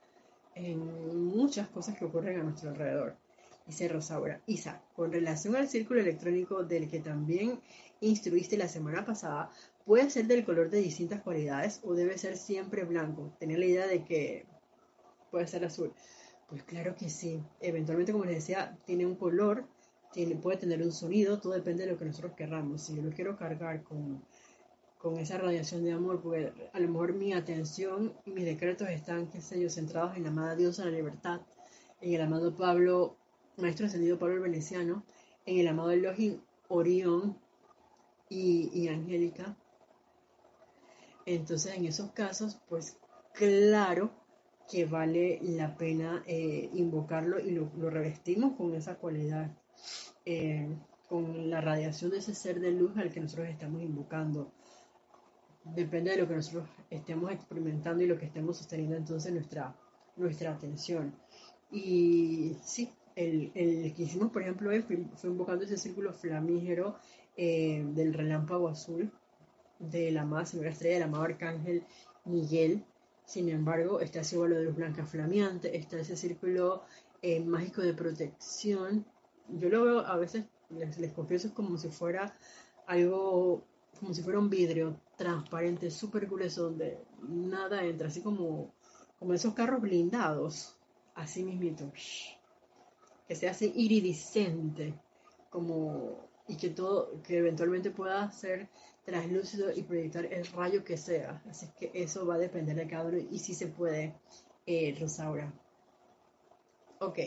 en muchas cosas que ocurren a nuestro alrededor. Dice Rosaura, Isa, con relación al círculo electrónico del que también instruiste la semana pasada, ¿puede ser del color de distintas cualidades o debe ser siempre blanco? Tener la idea de que puede ser azul. Pues claro que sí. Eventualmente, como les decía, tiene un color puede tener un sonido, todo depende de lo que nosotros querramos. Si yo lo quiero cargar con, con esa radiación de amor, porque a lo mejor mi atención y mis decretos están, qué sé yo, centrados en la amada diosa la libertad, en el amado Pablo, maestro ascendido Pablo el Veneciano, en el amado Elohim Orión y, y Angélica. Entonces, en esos casos, pues claro que vale la pena eh, invocarlo y lo, lo, revestimos con esa cualidad eh, con la radiación de ese ser de luz al que nosotros estamos invocando. Depende de lo que nosotros estemos experimentando y lo que estemos sosteniendo entonces nuestra, nuestra atención. Y sí, el, el que hicimos, por ejemplo, fue, invocando ese círculo flamígero eh, del relámpago azul de la más señora estrella, del amado arcángel Miguel. Sin embargo, está ese vuelo de luz blanca flameante, está ese círculo eh, mágico de protección yo lo veo a veces, les, les confieso, es como si fuera algo, como si fuera un vidrio transparente, súper grueso, donde nada entra, así como, como esos carros blindados, así mismito, que se hace iridiscente, como, y que todo, que eventualmente pueda ser translúcido y proyectar el rayo que sea. Así que eso va a depender de cada uno y si se puede, eh, Rosaura. Ok.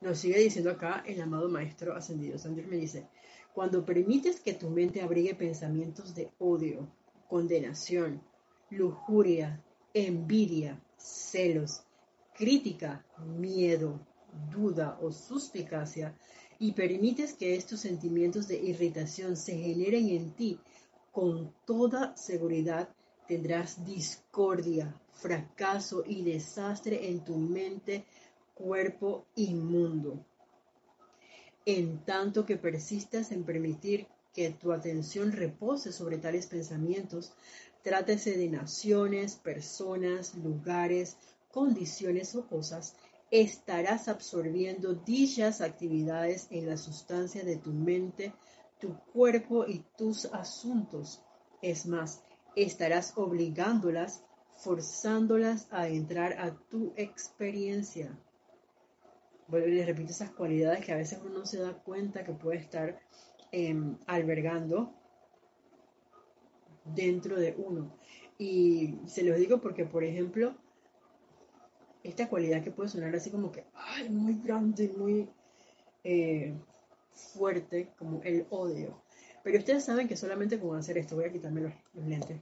Nos sigue diciendo acá el amado Maestro Ascendido. Sanders me dice, cuando permites que tu mente abrigue pensamientos de odio, condenación, lujuria, envidia, celos, crítica, miedo, duda o suspicacia, y permites que estos sentimientos de irritación se generen en ti, con toda seguridad tendrás discordia, fracaso y desastre en tu mente, cuerpo y mundo. En tanto que persistas en permitir que tu atención repose sobre tales pensamientos, trátese de naciones, personas, lugares, condiciones o cosas, estarás absorbiendo dichas actividades en la sustancia de tu mente, tu cuerpo y tus asuntos. Es más, estarás obligándolas, forzándolas a entrar a tu experiencia. Y les repito esas cualidades que a veces uno no se da cuenta que puede estar em, albergando dentro de uno. Y se los digo porque, por ejemplo, esta cualidad que puede sonar así como que, ay, muy grande, muy eh, fuerte, como el odio. Pero ustedes saben que solamente con hacer esto, voy a quitarme los, lentes.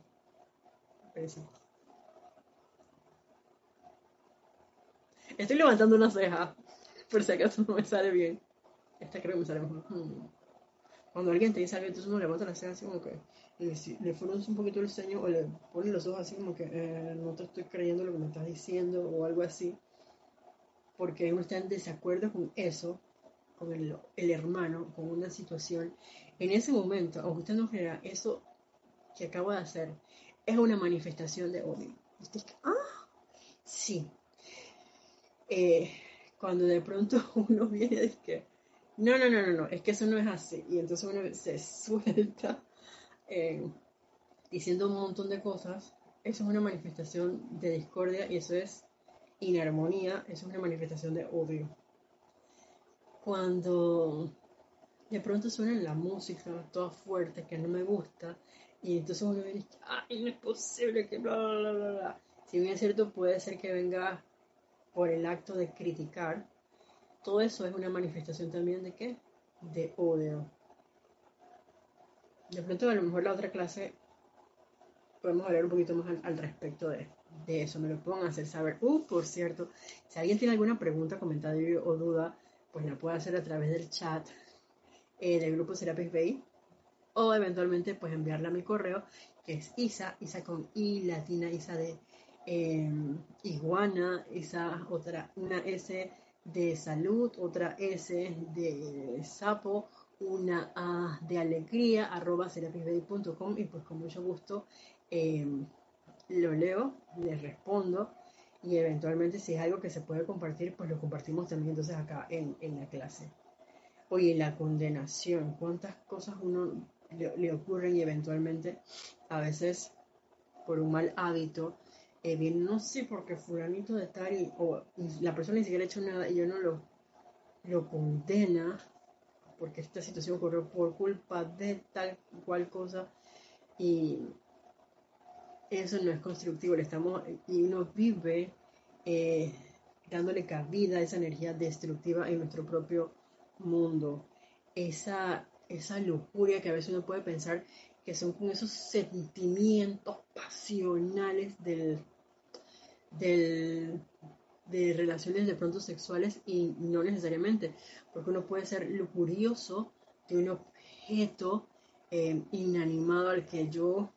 Estoy levantando una ceja, por si acaso no me sale bien. Esta creo que me sale mejor. Hmm. Cuando alguien te dice algo, entonces uno levanta la ceja así como que le, le un poquito el ceño o le pone los ojos así como que eh, no te estoy creyendo lo que me estás diciendo o algo así. Porque uno está en desacuerdo con eso, con el, hermano, con una situación. En ese momento, aunque usted no crea, eso que acabo de hacer es una manifestación de odio. Usted ah, sí. Eh, cuando de pronto uno viene y que, no, no, no, no, no, es que eso no es así. Y entonces uno se suelta eh, diciendo un montón de cosas. Eso es una manifestación de discordia y eso es inarmonía, eso es una manifestación de odio. Cuando de pronto suena la música toda fuerte que no me gusta y entonces uno dice, ay, no es posible que bla, bla, bla, bla. Si bien es cierto, puede ser que venga por el acto de criticar. Todo eso es una manifestación también de qué? De odio. De pronto, a lo mejor la otra clase podemos hablar un poquito más al, respecto de, eso. Me lo pueden hacer saber. Uh, por cierto, si alguien tiene alguna pregunta, comentario o duda, pues la puede hacer a través del chat eh, del grupo Serapis Bay o eventualmente pues enviarla a mi correo que es Isa, Isa con I latina, Isa de em, iguana, Isa otra, una S de salud, otra S de sapo, una A de alegría, arroba serapisbay.com y pues con mucho gusto em, lo leo, les respondo y eventualmente si es algo que se puede compartir, pues lo compartimos también entonces acá en, en la clase. Oye, la condenación, cuántas cosas uno le, ocurren y eventualmente a veces por un mal hábito eh, bien, no sé porque fulanito de tal y, o la persona ni siquiera ha hecho nada y yo no lo, lo condena porque esta situación ocurrió por culpa de tal cual cosa y eso no es constructivo, le estamos, y uno vive eh, dándole cabida a esa energía destructiva en nuestro propio mundo. Esa esa lujuria que a veces uno puede pensar que son con esos sentimientos pasionales del, del, de relaciones de pronto sexuales y no necesariamente, porque uno puede ser lujurioso de un objeto eh, inanimado al que yo,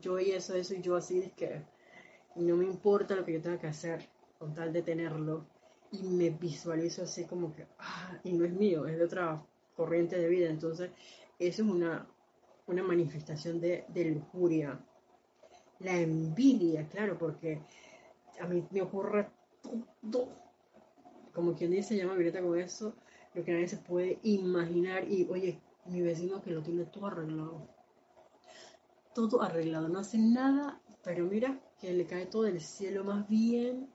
yo y eso, eso y yo así, es que no me importa lo que yo tenga que hacer con tal de tenerlo y me visualizo así como que, ah, y no es mío, es de otra corriente de vida. Entonces, eso es una, una manifestación de, lujuria. La envidia, claro, porque a mí me ocurre como quien dice, llama Violeta con eso, lo que nadie se puede imaginar. Y oye, mi vecino que lo tiene todo arreglado. Todo arreglado, no hace nada, pero mira que le cae todo del cielo más bien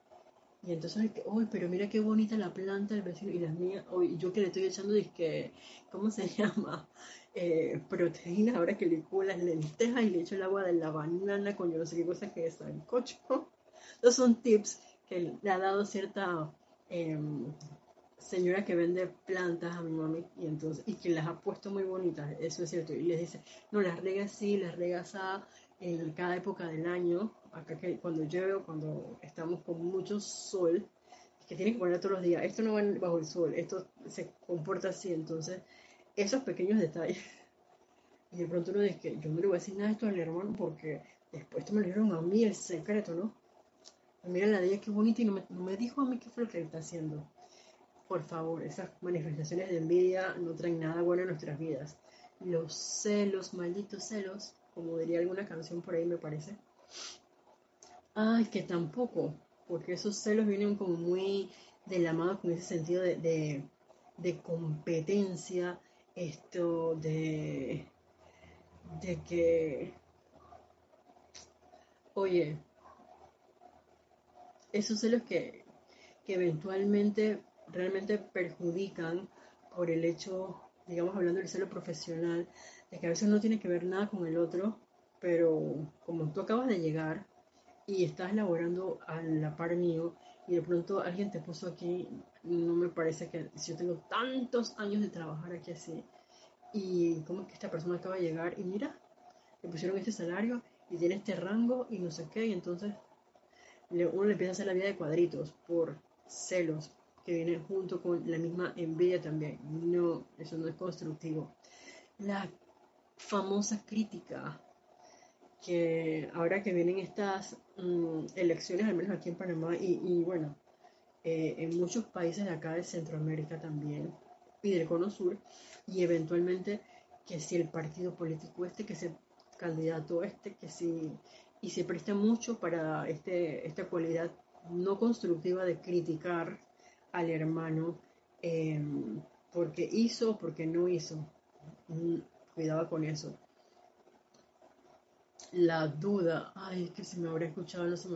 y entonces, uy, pero mira qué bonita la planta del vecino y las mías, uy, yo que le estoy echando, que ¿cómo se llama? Eh, proteína, ahora que licúo las lentejas y le echo el agua de la banana con yo no sé qué cosa que es el cocho. Esos son tips que le ha dado cierta em, señora que vende plantas a mi mami y entonces y que las ha puesto muy bonitas, eso es cierto. Y les dice, no, las rega así, las rega así en cada época del año acá que cuando llueve cuando estamos con mucho sol, que tienen que poner todos los días, esto no va bajo el sol, esto se comporta así, entonces esos pequeños detalles. Y de pronto uno dice que yo no le voy a decir nada esto al hermano porque Después te me lo dijeron a mí el secreto, ¿no? Mira la de ella qué bonita y no me, dijo a mí qué fue lo que está haciendo. Por favor, esas manifestaciones de envidia no traen nada bueno en nuestras vidas. Los celos, malditos celos, como diría alguna canción por ahí me parece. Ay, que tampoco, porque esos celos vienen como muy de la mano con ese sentido de, de competencia, esto de, de que, oye, esos celos que, que eventualmente realmente perjudican por el hecho, digamos hablando del celo profesional, de que a veces no tiene que ver nada con el otro, pero como tú acabas de llegar y estás laborando a la par mío y de pronto alguien te puso aquí, no me parece que si yo tengo tantos años de trabajar aquí así y como que esta persona acaba de llegar y mira, le pusieron este salario y tiene este rango y no sé qué y entonces uno le empieza a hacer la vida de cuadritos por celos que vienen junto con la misma envidia también. No, eso no es constructivo. La famosa crítica que ahora que vienen estas mm, elecciones, al menos aquí en Panamá y, bueno, eh, en muchos países de acá de Centroamérica también y del Cono Sur, y eventualmente que si el partido político este, que si el candidato este, que si y se presta mucho para este, esta cualidad no constructiva de criticar al hermano em, porque hizo o porque no hizo. Mm, cuidado con eso. La duda, ay, que si me habrá escuchado, no sé,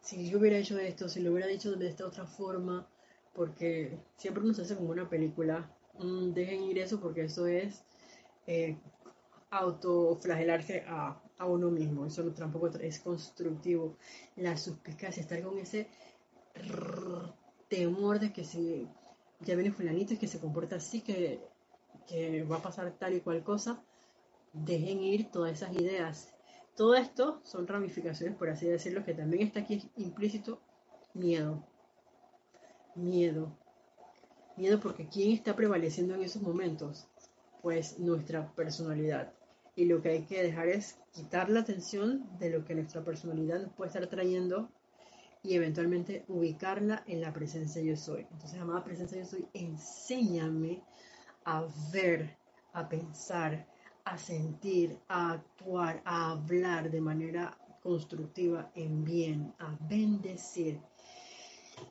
si yo hubiera hecho esto, si lo hubiera dicho de esta otra forma, porque siempre nos hace como una película. Mm, dejen ir eso porque eso es eh, autoflagelarse a, a uno mismo. Eso tampoco es constructivo. La suspicacia, estar con ese temor de que si ya viene fulanito y que se comporta así, que, que va a pasar tal y cual cosa, dejen ir todas esas ideas. Todo esto son ramificaciones, por así decirlo, que también está aquí implícito miedo. Miedo. Miedo porque ¿quién está prevaleciendo en esos momentos? Pues nuestra personalidad. Y lo que hay que dejar es quitar la atención de lo que nuestra personalidad nos puede estar trayendo y eventualmente ubicarla en la presencia yo soy. Entonces, amada presencia yo soy, enséñame a ver, a pensar, a sentir, a actuar, a hablar de manera constructiva en bien, a bendecir.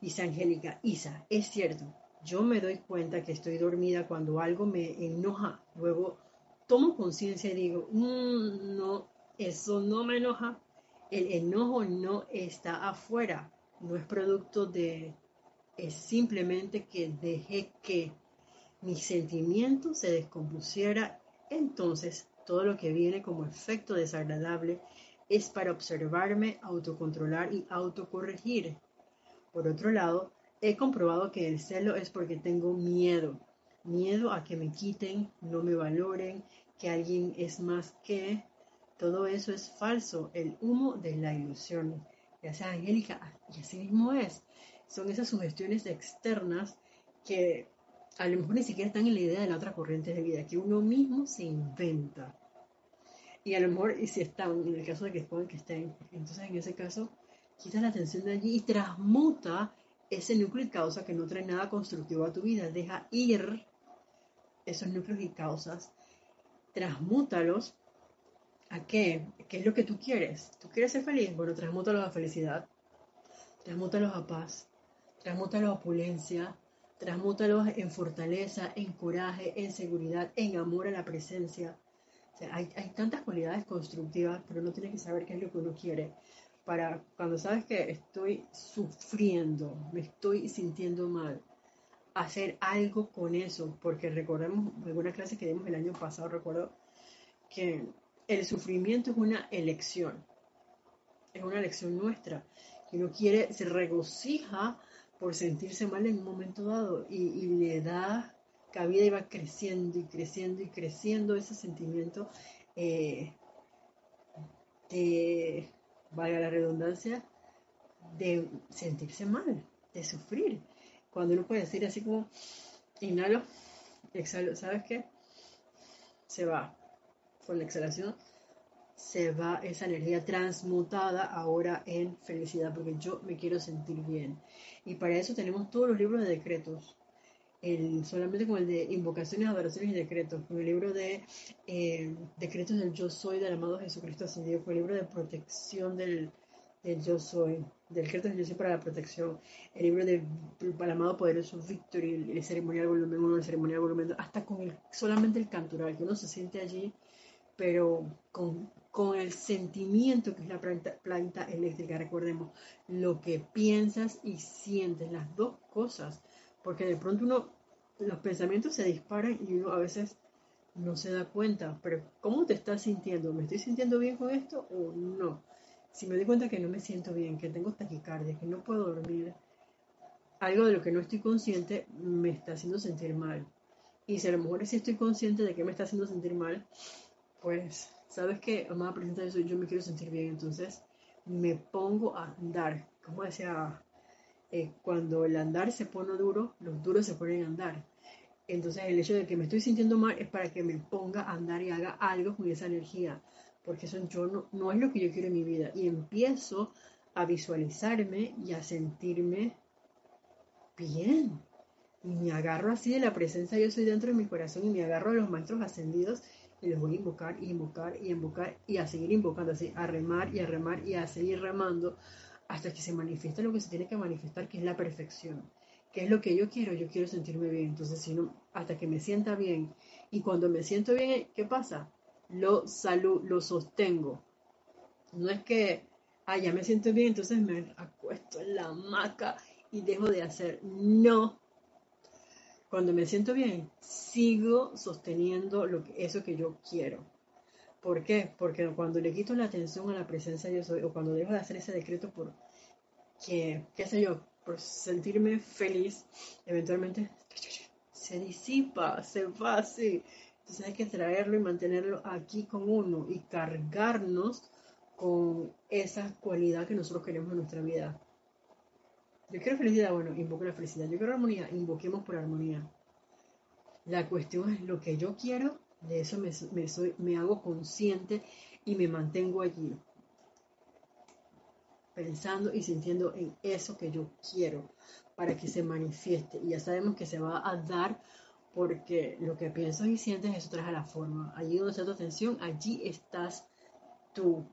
Dice Angélica, Isa, es cierto, yo me doy cuenta que estoy dormida cuando algo me enoja, luego tomo conciencia y digo, mm, no, eso no me enoja. El enojo no está afuera, no es producto de, es simplemente que dejé que mi sentimiento se descompusiera. Entonces, todo lo que viene como efecto desagradable es para observarme, autocontrolar y autocorregir. Por otro lado, he comprobado que el celo es porque tengo miedo. Miedo a que me quiten, no me valoren, que alguien es más que, todo eso es falso, el humo de la ilusión. Ya sea Angélica, y así mismo es. Son esas sugestiones externas que a lo mejor ni siquiera están en la idea de la otra corriente de vida, que uno mismo se inventa. Y a lo mejor, y si están, en el caso de que puedan que estén, entonces en ese caso, quita la atención de allí y transmuta ese núcleo y causa que no trae nada constructivo a tu vida. Deja ir esos núcleos y causas transmútalos a qué? ¿Qué es lo que tú quieres? ¿Tú quieres ser feliz? Bueno, transmútalos a felicidad, transmútalos a paz, transmútalos a opulencia, transmútalos en fortaleza, en coraje, en seguridad, en amor a la presencia. hay, hay tantas cualidades constructivas, pero uno tiene que saber qué es lo que uno quiere. Para cuando sabes que estoy sufriendo, me estoy sintiendo mal, hacer algo con eso, porque recordemos alguna clase que dimos el año pasado, recuerdo que el sufrimiento es una elección, es una elección nuestra, que uno quiere, se regocija por sentirse mal en un momento dado y, le da cabida y va creciendo y creciendo y creciendo ese sentimiento eh, de, valga la redundancia, de sentirse mal, de sufrir cuando uno puede decir así como, inhalo, exhalo, ¿sabes qué? Se va con la exhalación, se va esa energía transmutada ahora en felicidad, porque yo me quiero sentir bien. Y para eso tenemos todos los libros de decretos. El, solamente con el de invocaciones, adoraciones y decretos, con el libro de eh, decretos del yo soy del amado Jesucristo ascendido, con el libro de protección del, del yo soy, del decreto del soy para la protección, el libro del amado poderoso Victory, el, ceremonial volumen 1, el ceremonial volumen 2, hasta con el, solamente el cantural, que uno se siente allí, pero con con el sentimiento que es la planta, eléctrica. Recordemos, lo que piensas y sientes, las dos cosas, porque de pronto uno, los pensamientos se disparan y uno a veces no se da cuenta, pero ¿cómo te estás sintiendo? ¿Me estoy sintiendo bien con esto o no? Si me doy cuenta que no me siento bien, que tengo taquicardia, que no puedo dormir, algo de lo que no estoy consciente me está haciendo sentir mal. Y si a lo mejor sí estoy consciente de que me está haciendo sentir mal, pues sabes que, amada presencia eso, yo me quiero sentir bien, entonces me pongo a andar. Como decía, eh, cuando el andar se pone duro, los duros se ponen a andar. Entonces el hecho de que me estoy sintiendo mal es para que me ponga a andar y haga algo con esa energía, porque eso yo no, no es lo que yo quiero en mi vida. Y empiezo a visualizarme y a sentirme bien. Y me agarro así de la presencia yo soy dentro de mi corazón y me agarro de los maestros ascendidos y les voy a invocar y invocar y invocar y a seguir invocando así, a remar y a remar y a seguir remando hasta que se manifieste lo que se tiene que manifestar, que es la perfección. que es lo que yo quiero? Yo quiero sentirme bien. Entonces, si no, hasta que me sienta bien. Y cuando me siento bien, ¿qué pasa? Lo salud, lo sostengo. No es que, ah, ya me siento bien, entonces me acuesto en la hamaca y dejo de hacer. No, cuando me siento bien, sigo sosteniendo lo que, eso que yo quiero. ¿Por qué? Porque cuando le quito la atención a la presencia yo soy, o cuando dejo de hacer ese decreto por, que, qué sé yo, por sentirme feliz, eventualmente se disipa, se va. Entonces hay que traerlo y mantenerlo aquí con uno y cargarnos con esa cualidad que nosotros queremos en nuestra vida. Yo quiero felicidad, bueno, invoco la felicidad. Yo quiero armonía, invoquemos por armonía. La cuestión es lo que yo quiero, de eso me, me hago consciente y me mantengo allí, pensando y sintiendo en eso que yo quiero para que se manifieste. Y ya sabemos que se va a dar porque lo que piensas y sientes, eso trae a la forma. Allí donde está tu atención, allí estás tú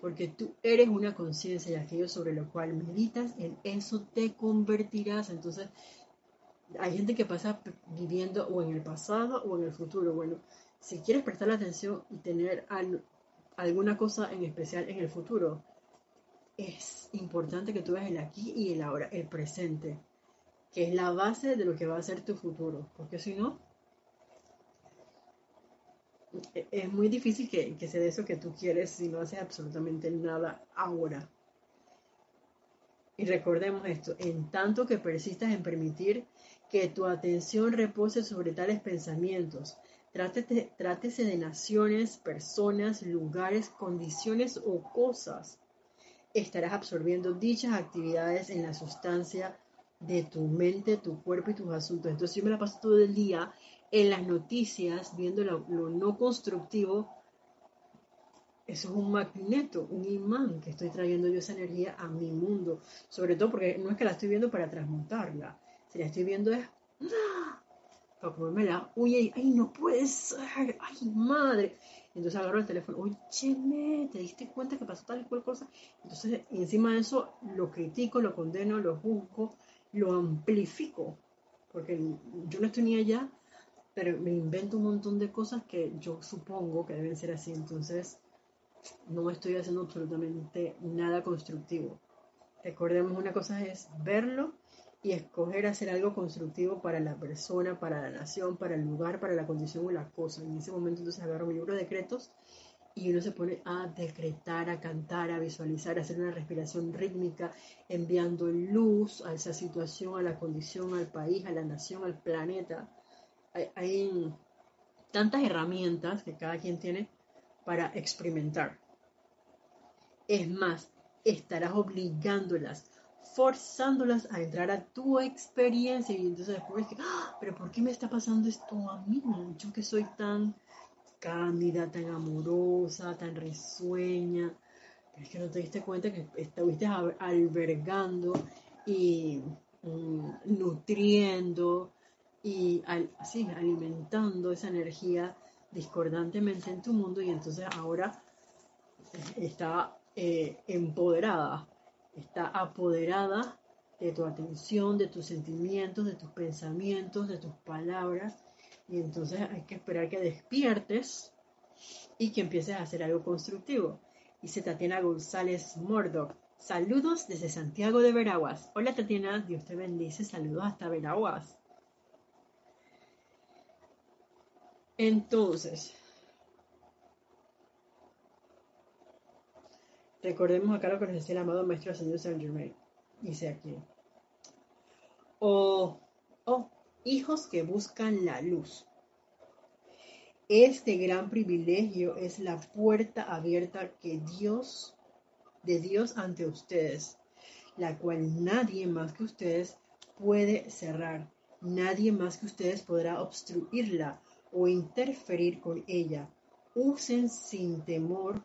porque tú eres una conciencia y aquello sobre lo cual meditas, en eso te convertirás. Entonces, hay gente que pasa viviendo o en el pasado o en el futuro. Bueno, si quieres prestar atención y tener alguna cosa en especial en el futuro, es importante que tú veas el aquí y el ahora, el presente, que es la base de lo que va a ser tu futuro. Porque si no, e-, es muy difícil que, que se dé eso que tú quieres si no haces absolutamente nada ahora. Y recordemos esto, en tanto que persistas en permitir que tu atención repose sobre tales pensamientos, trátese, trátese de naciones, personas, lugares, condiciones o cosas, estarás absorbiendo dichas actividades en la sustancia de tu mente, tu cuerpo y tus asuntos. Entonces yo me la paso todo el día en las noticias, viendo lo, no constructivo, eso es un magneto, un imán que estoy trayendo yo esa energía a mi mundo. Sobre todo porque no es que la estoy viendo para transmutarla, si la estoy viendo es ¡ah! para comérmela. Uy, ay, no puede ser, ay, madre. Entonces agarro el teléfono, oye, ¿te diste cuenta que pasó tal y cual cosa? Entonces, encima de eso, lo critico, lo condeno, lo juzgo, lo amplifico, porque yo no estoy ni allá pero me invento un montón de cosas que yo supongo que deben ser así, entonces no estoy haciendo absolutamente nada constructivo. Recordemos una cosa es verlo y escoger hacer algo constructivo para la persona, para la nación, para el lugar, para la condición o la cosa. En ese momento entonces agarro mi libro de decretos y uno se pone a decretar, a cantar, a visualizar, a hacer una respiración rítmica, enviando luz a esa situación, a la condición, al país, a la nación, al planeta hay, tantas herramientas que cada quien tiene para experimentar. Es más, estarás obligándolas, forzándolas a entrar a tu experiencia y entonces después que, ¡Ah! pero ¿por qué me está pasando esto a mí? Yo que soy tan cándida, tan amorosa, tan risueña. Es que no te diste cuenta que estuviste albergando y mm, nutriendo y así alimentando esa energía discordantemente en tu mundo y entonces ahora está eh, empoderada, está apoderada de tu atención, de tus sentimientos, de tus pensamientos, de tus palabras. Y entonces hay que esperar que despiertes y que empieces a hacer algo constructivo. Dice Tatiana González Mordo. Saludos desde Santiago de Veraguas. Hola Tatiana, Dios te bendice. Saludos hasta Veraguas. Entonces, recordemos acá lo que nos decía el amado Maestro Ascendido Saint Germain. Dice aquí. O, oh, hijos que buscan la luz. Este gran privilegio es la puerta abierta que Dios, de Dios ante ustedes, la cual nadie más que ustedes puede cerrar. Nadie más que ustedes podrá obstruirla o interferir con ella. Usen sin temor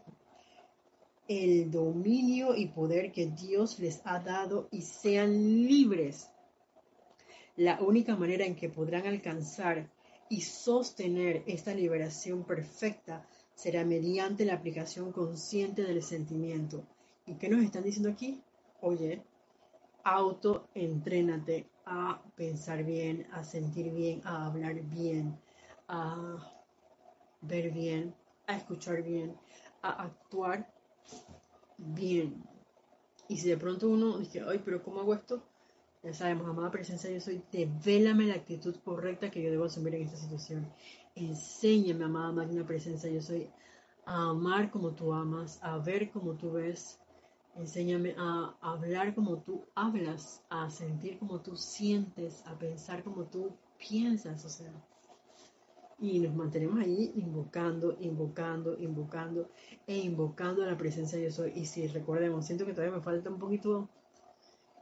el dominio y poder que Dios les ha dado y sean libres. La única manera en que podrán alcanzar y sostener esta liberación perfecta será mediante la aplicación consciente del sentimiento. ¿Y qué nos están diciendo aquí? Oye, autoentrénate a pensar bien, a sentir bien, a hablar bien, a ver bien, a escuchar bien, a actuar bien. Y si de pronto uno dice, ay, pero ¿cómo hago esto? Ya sabemos, amada presencia, yo soy, devélame la actitud correcta que yo debo asumir en esta situación. Enséñame, amada magna presencia, yo soy, a amar como tú amas, a ver como tú ves. Enséñame a hablar como tú hablas, a sentir como tú sientes, a pensar como tú piensas, o sea y nos mantenemos ahí invocando, invocando, invocando e invocando la presencia de Dios soy. Y si recordemos, siento que todavía me falta un poquito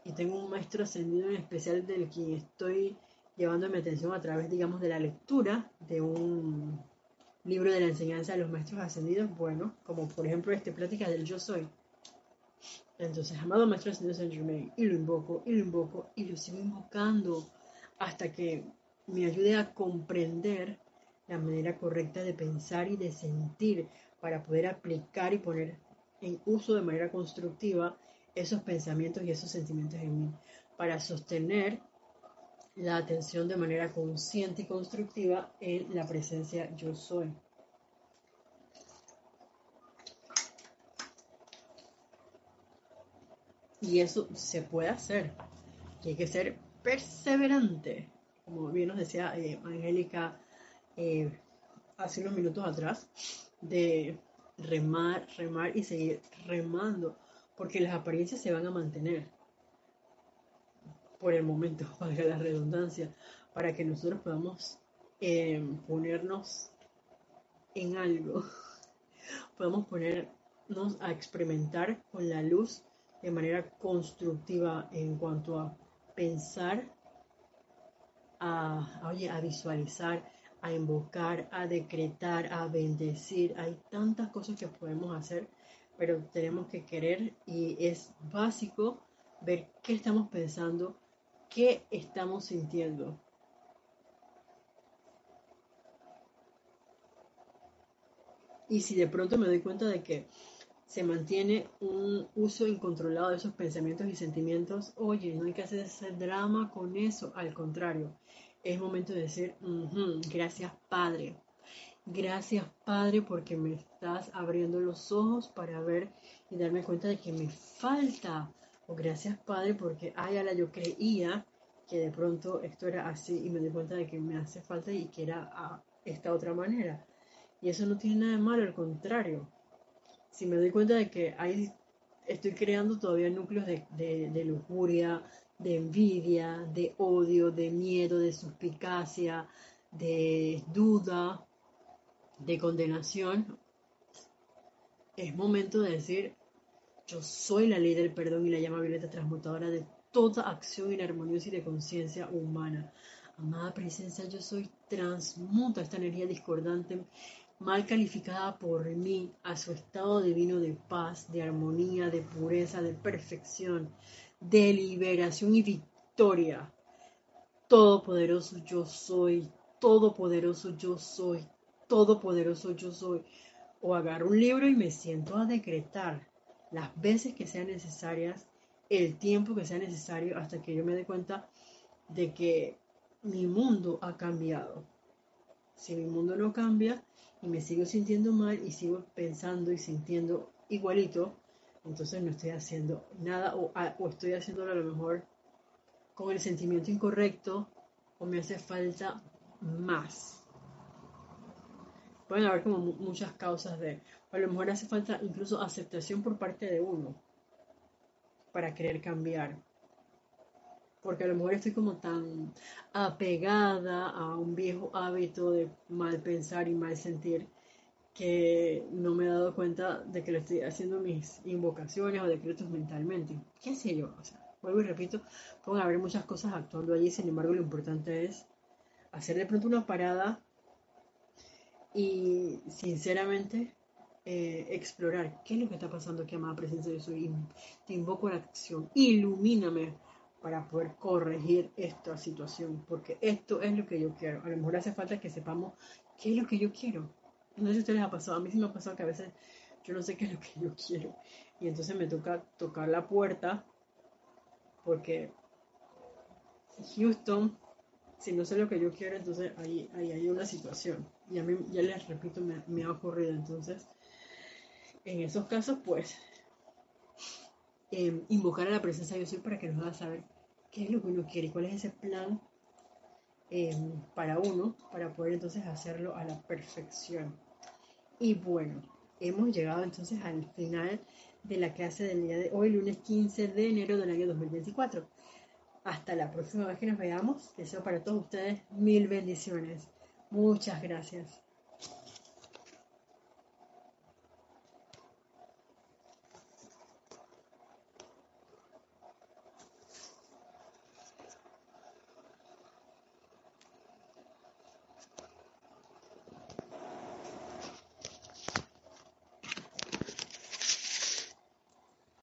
y tengo un maestro ascendido en especial del que estoy llevando mi atención a través, digamos, de la lectura de un libro de la enseñanza de los maestros ascendidos, bueno, como por ejemplo este Plática del Yo Soy. Entonces, amado Maestro Ascendido Saint Germain, y lo invoco, y lo invoco, y lo sigo invocando hasta que me ayude a comprender la manera correcta de pensar y de sentir para poder aplicar y poner en uso de manera constructiva esos pensamientos y esos sentimientos en mí, para sostener la atención de manera consciente y constructiva en la presencia yo soy. Y eso se puede hacer. Y hay que ser perseverante. Como bien nos decía eh, Angélica eh, hace unos minutos atrás de remar, remar y seguir remando, porque las apariencias se van a mantener por el momento, valga la redundancia, para que nosotros podamos eh, ponernos en algo, podamos ponernos a experimentar con la luz de manera constructiva en cuanto a pensar, a, oye, a visualizar, a invocar, a decretar, a bendecir. Hay tantas cosas que podemos hacer, pero tenemos que querer y es básico ver qué estamos pensando, qué estamos sintiendo. Y si de pronto me doy cuenta de que se mantiene un uso incontrolado de esos pensamientos y sentimientos, oye, no hay que hacer ese drama con eso, al contrario, es momento de decir, gracias Padre. Gracias Padre porque me estás abriendo los ojos para ver y darme cuenta de que me falta. O gracias Padre porque, ay, ala, yo creía que de pronto esto era así y me di cuenta de que me hace falta y que era a esta otra manera. Y eso no tiene nada de malo, al contrario. Si me doy cuenta de que hay, estoy creando todavía núcleos de, de lujuria, de envidia, de odio, de miedo, de suspicacia, de duda, de condenación, es momento de decir, yo soy la ley del perdón y la llama violeta transmutadora de toda acción inarmoniosa y de conciencia humana. Amada presencia, yo soy transmuta esta energía discordante mal calificada por mí a su estado divino de paz, de armonía, de pureza, de perfección, de liberación y victoria. Todopoderoso yo soy, todopoderoso yo soy, todopoderoso yo soy. O agarro un libro y me siento a decretar las veces que sean necesarias, el tiempo que sea necesario hasta que yo me dé cuenta de que mi mundo ha cambiado. Si mi mundo no cambia y me sigo sintiendo mal y sigo pensando y sintiendo igualito, entonces no estoy haciendo nada o, o estoy haciéndolo a lo mejor con el sentimiento incorrecto o me hace falta más. Pueden haber como muchas causas de, a lo mejor hace falta incluso aceptación por parte de uno para querer cambiar. Porque a lo mejor estoy como tan apegada a un viejo hábito de mal pensar y mal sentir que no me he dado cuenta de que le estoy haciendo mis invocaciones o decretos mentalmente. ¿Qué sé yo? O sea, vuelvo y repito, pueden haber muchas cosas actuando allí, sin embargo lo importante es hacer de pronto una parada y sinceramente eh, explorar qué es lo que está pasando aquí, amada presencia de soy. Te invoco a la acción, ilumíname para poder corregir esta situación, porque esto es lo que yo quiero. A lo mejor hace falta que sepamos qué es lo que yo quiero. No sé si a ustedes ha pasado, a mí sí me ha pasado que a veces yo no sé qué es lo que yo quiero. Y entonces me toca tocar la puerta, porque Houston, si no sé lo que yo quiero, entonces ahí, ahí hay una situación. Y a mí, ya les repito, me, ha ocurrido. Entonces, en esos casos, pues, em, invocar a la presencia de Dios para que nos haga saber qué es lo que uno quiere y cuál es ese plan em, para uno, para poder entonces hacerlo a la perfección. Y bueno, hemos llegado entonces al final de la clase del día de hoy, lunes 15 de enero del año 2024. Hasta la próxima vez que nos veamos, deseo para todos ustedes mil bendiciones. Muchas gracias.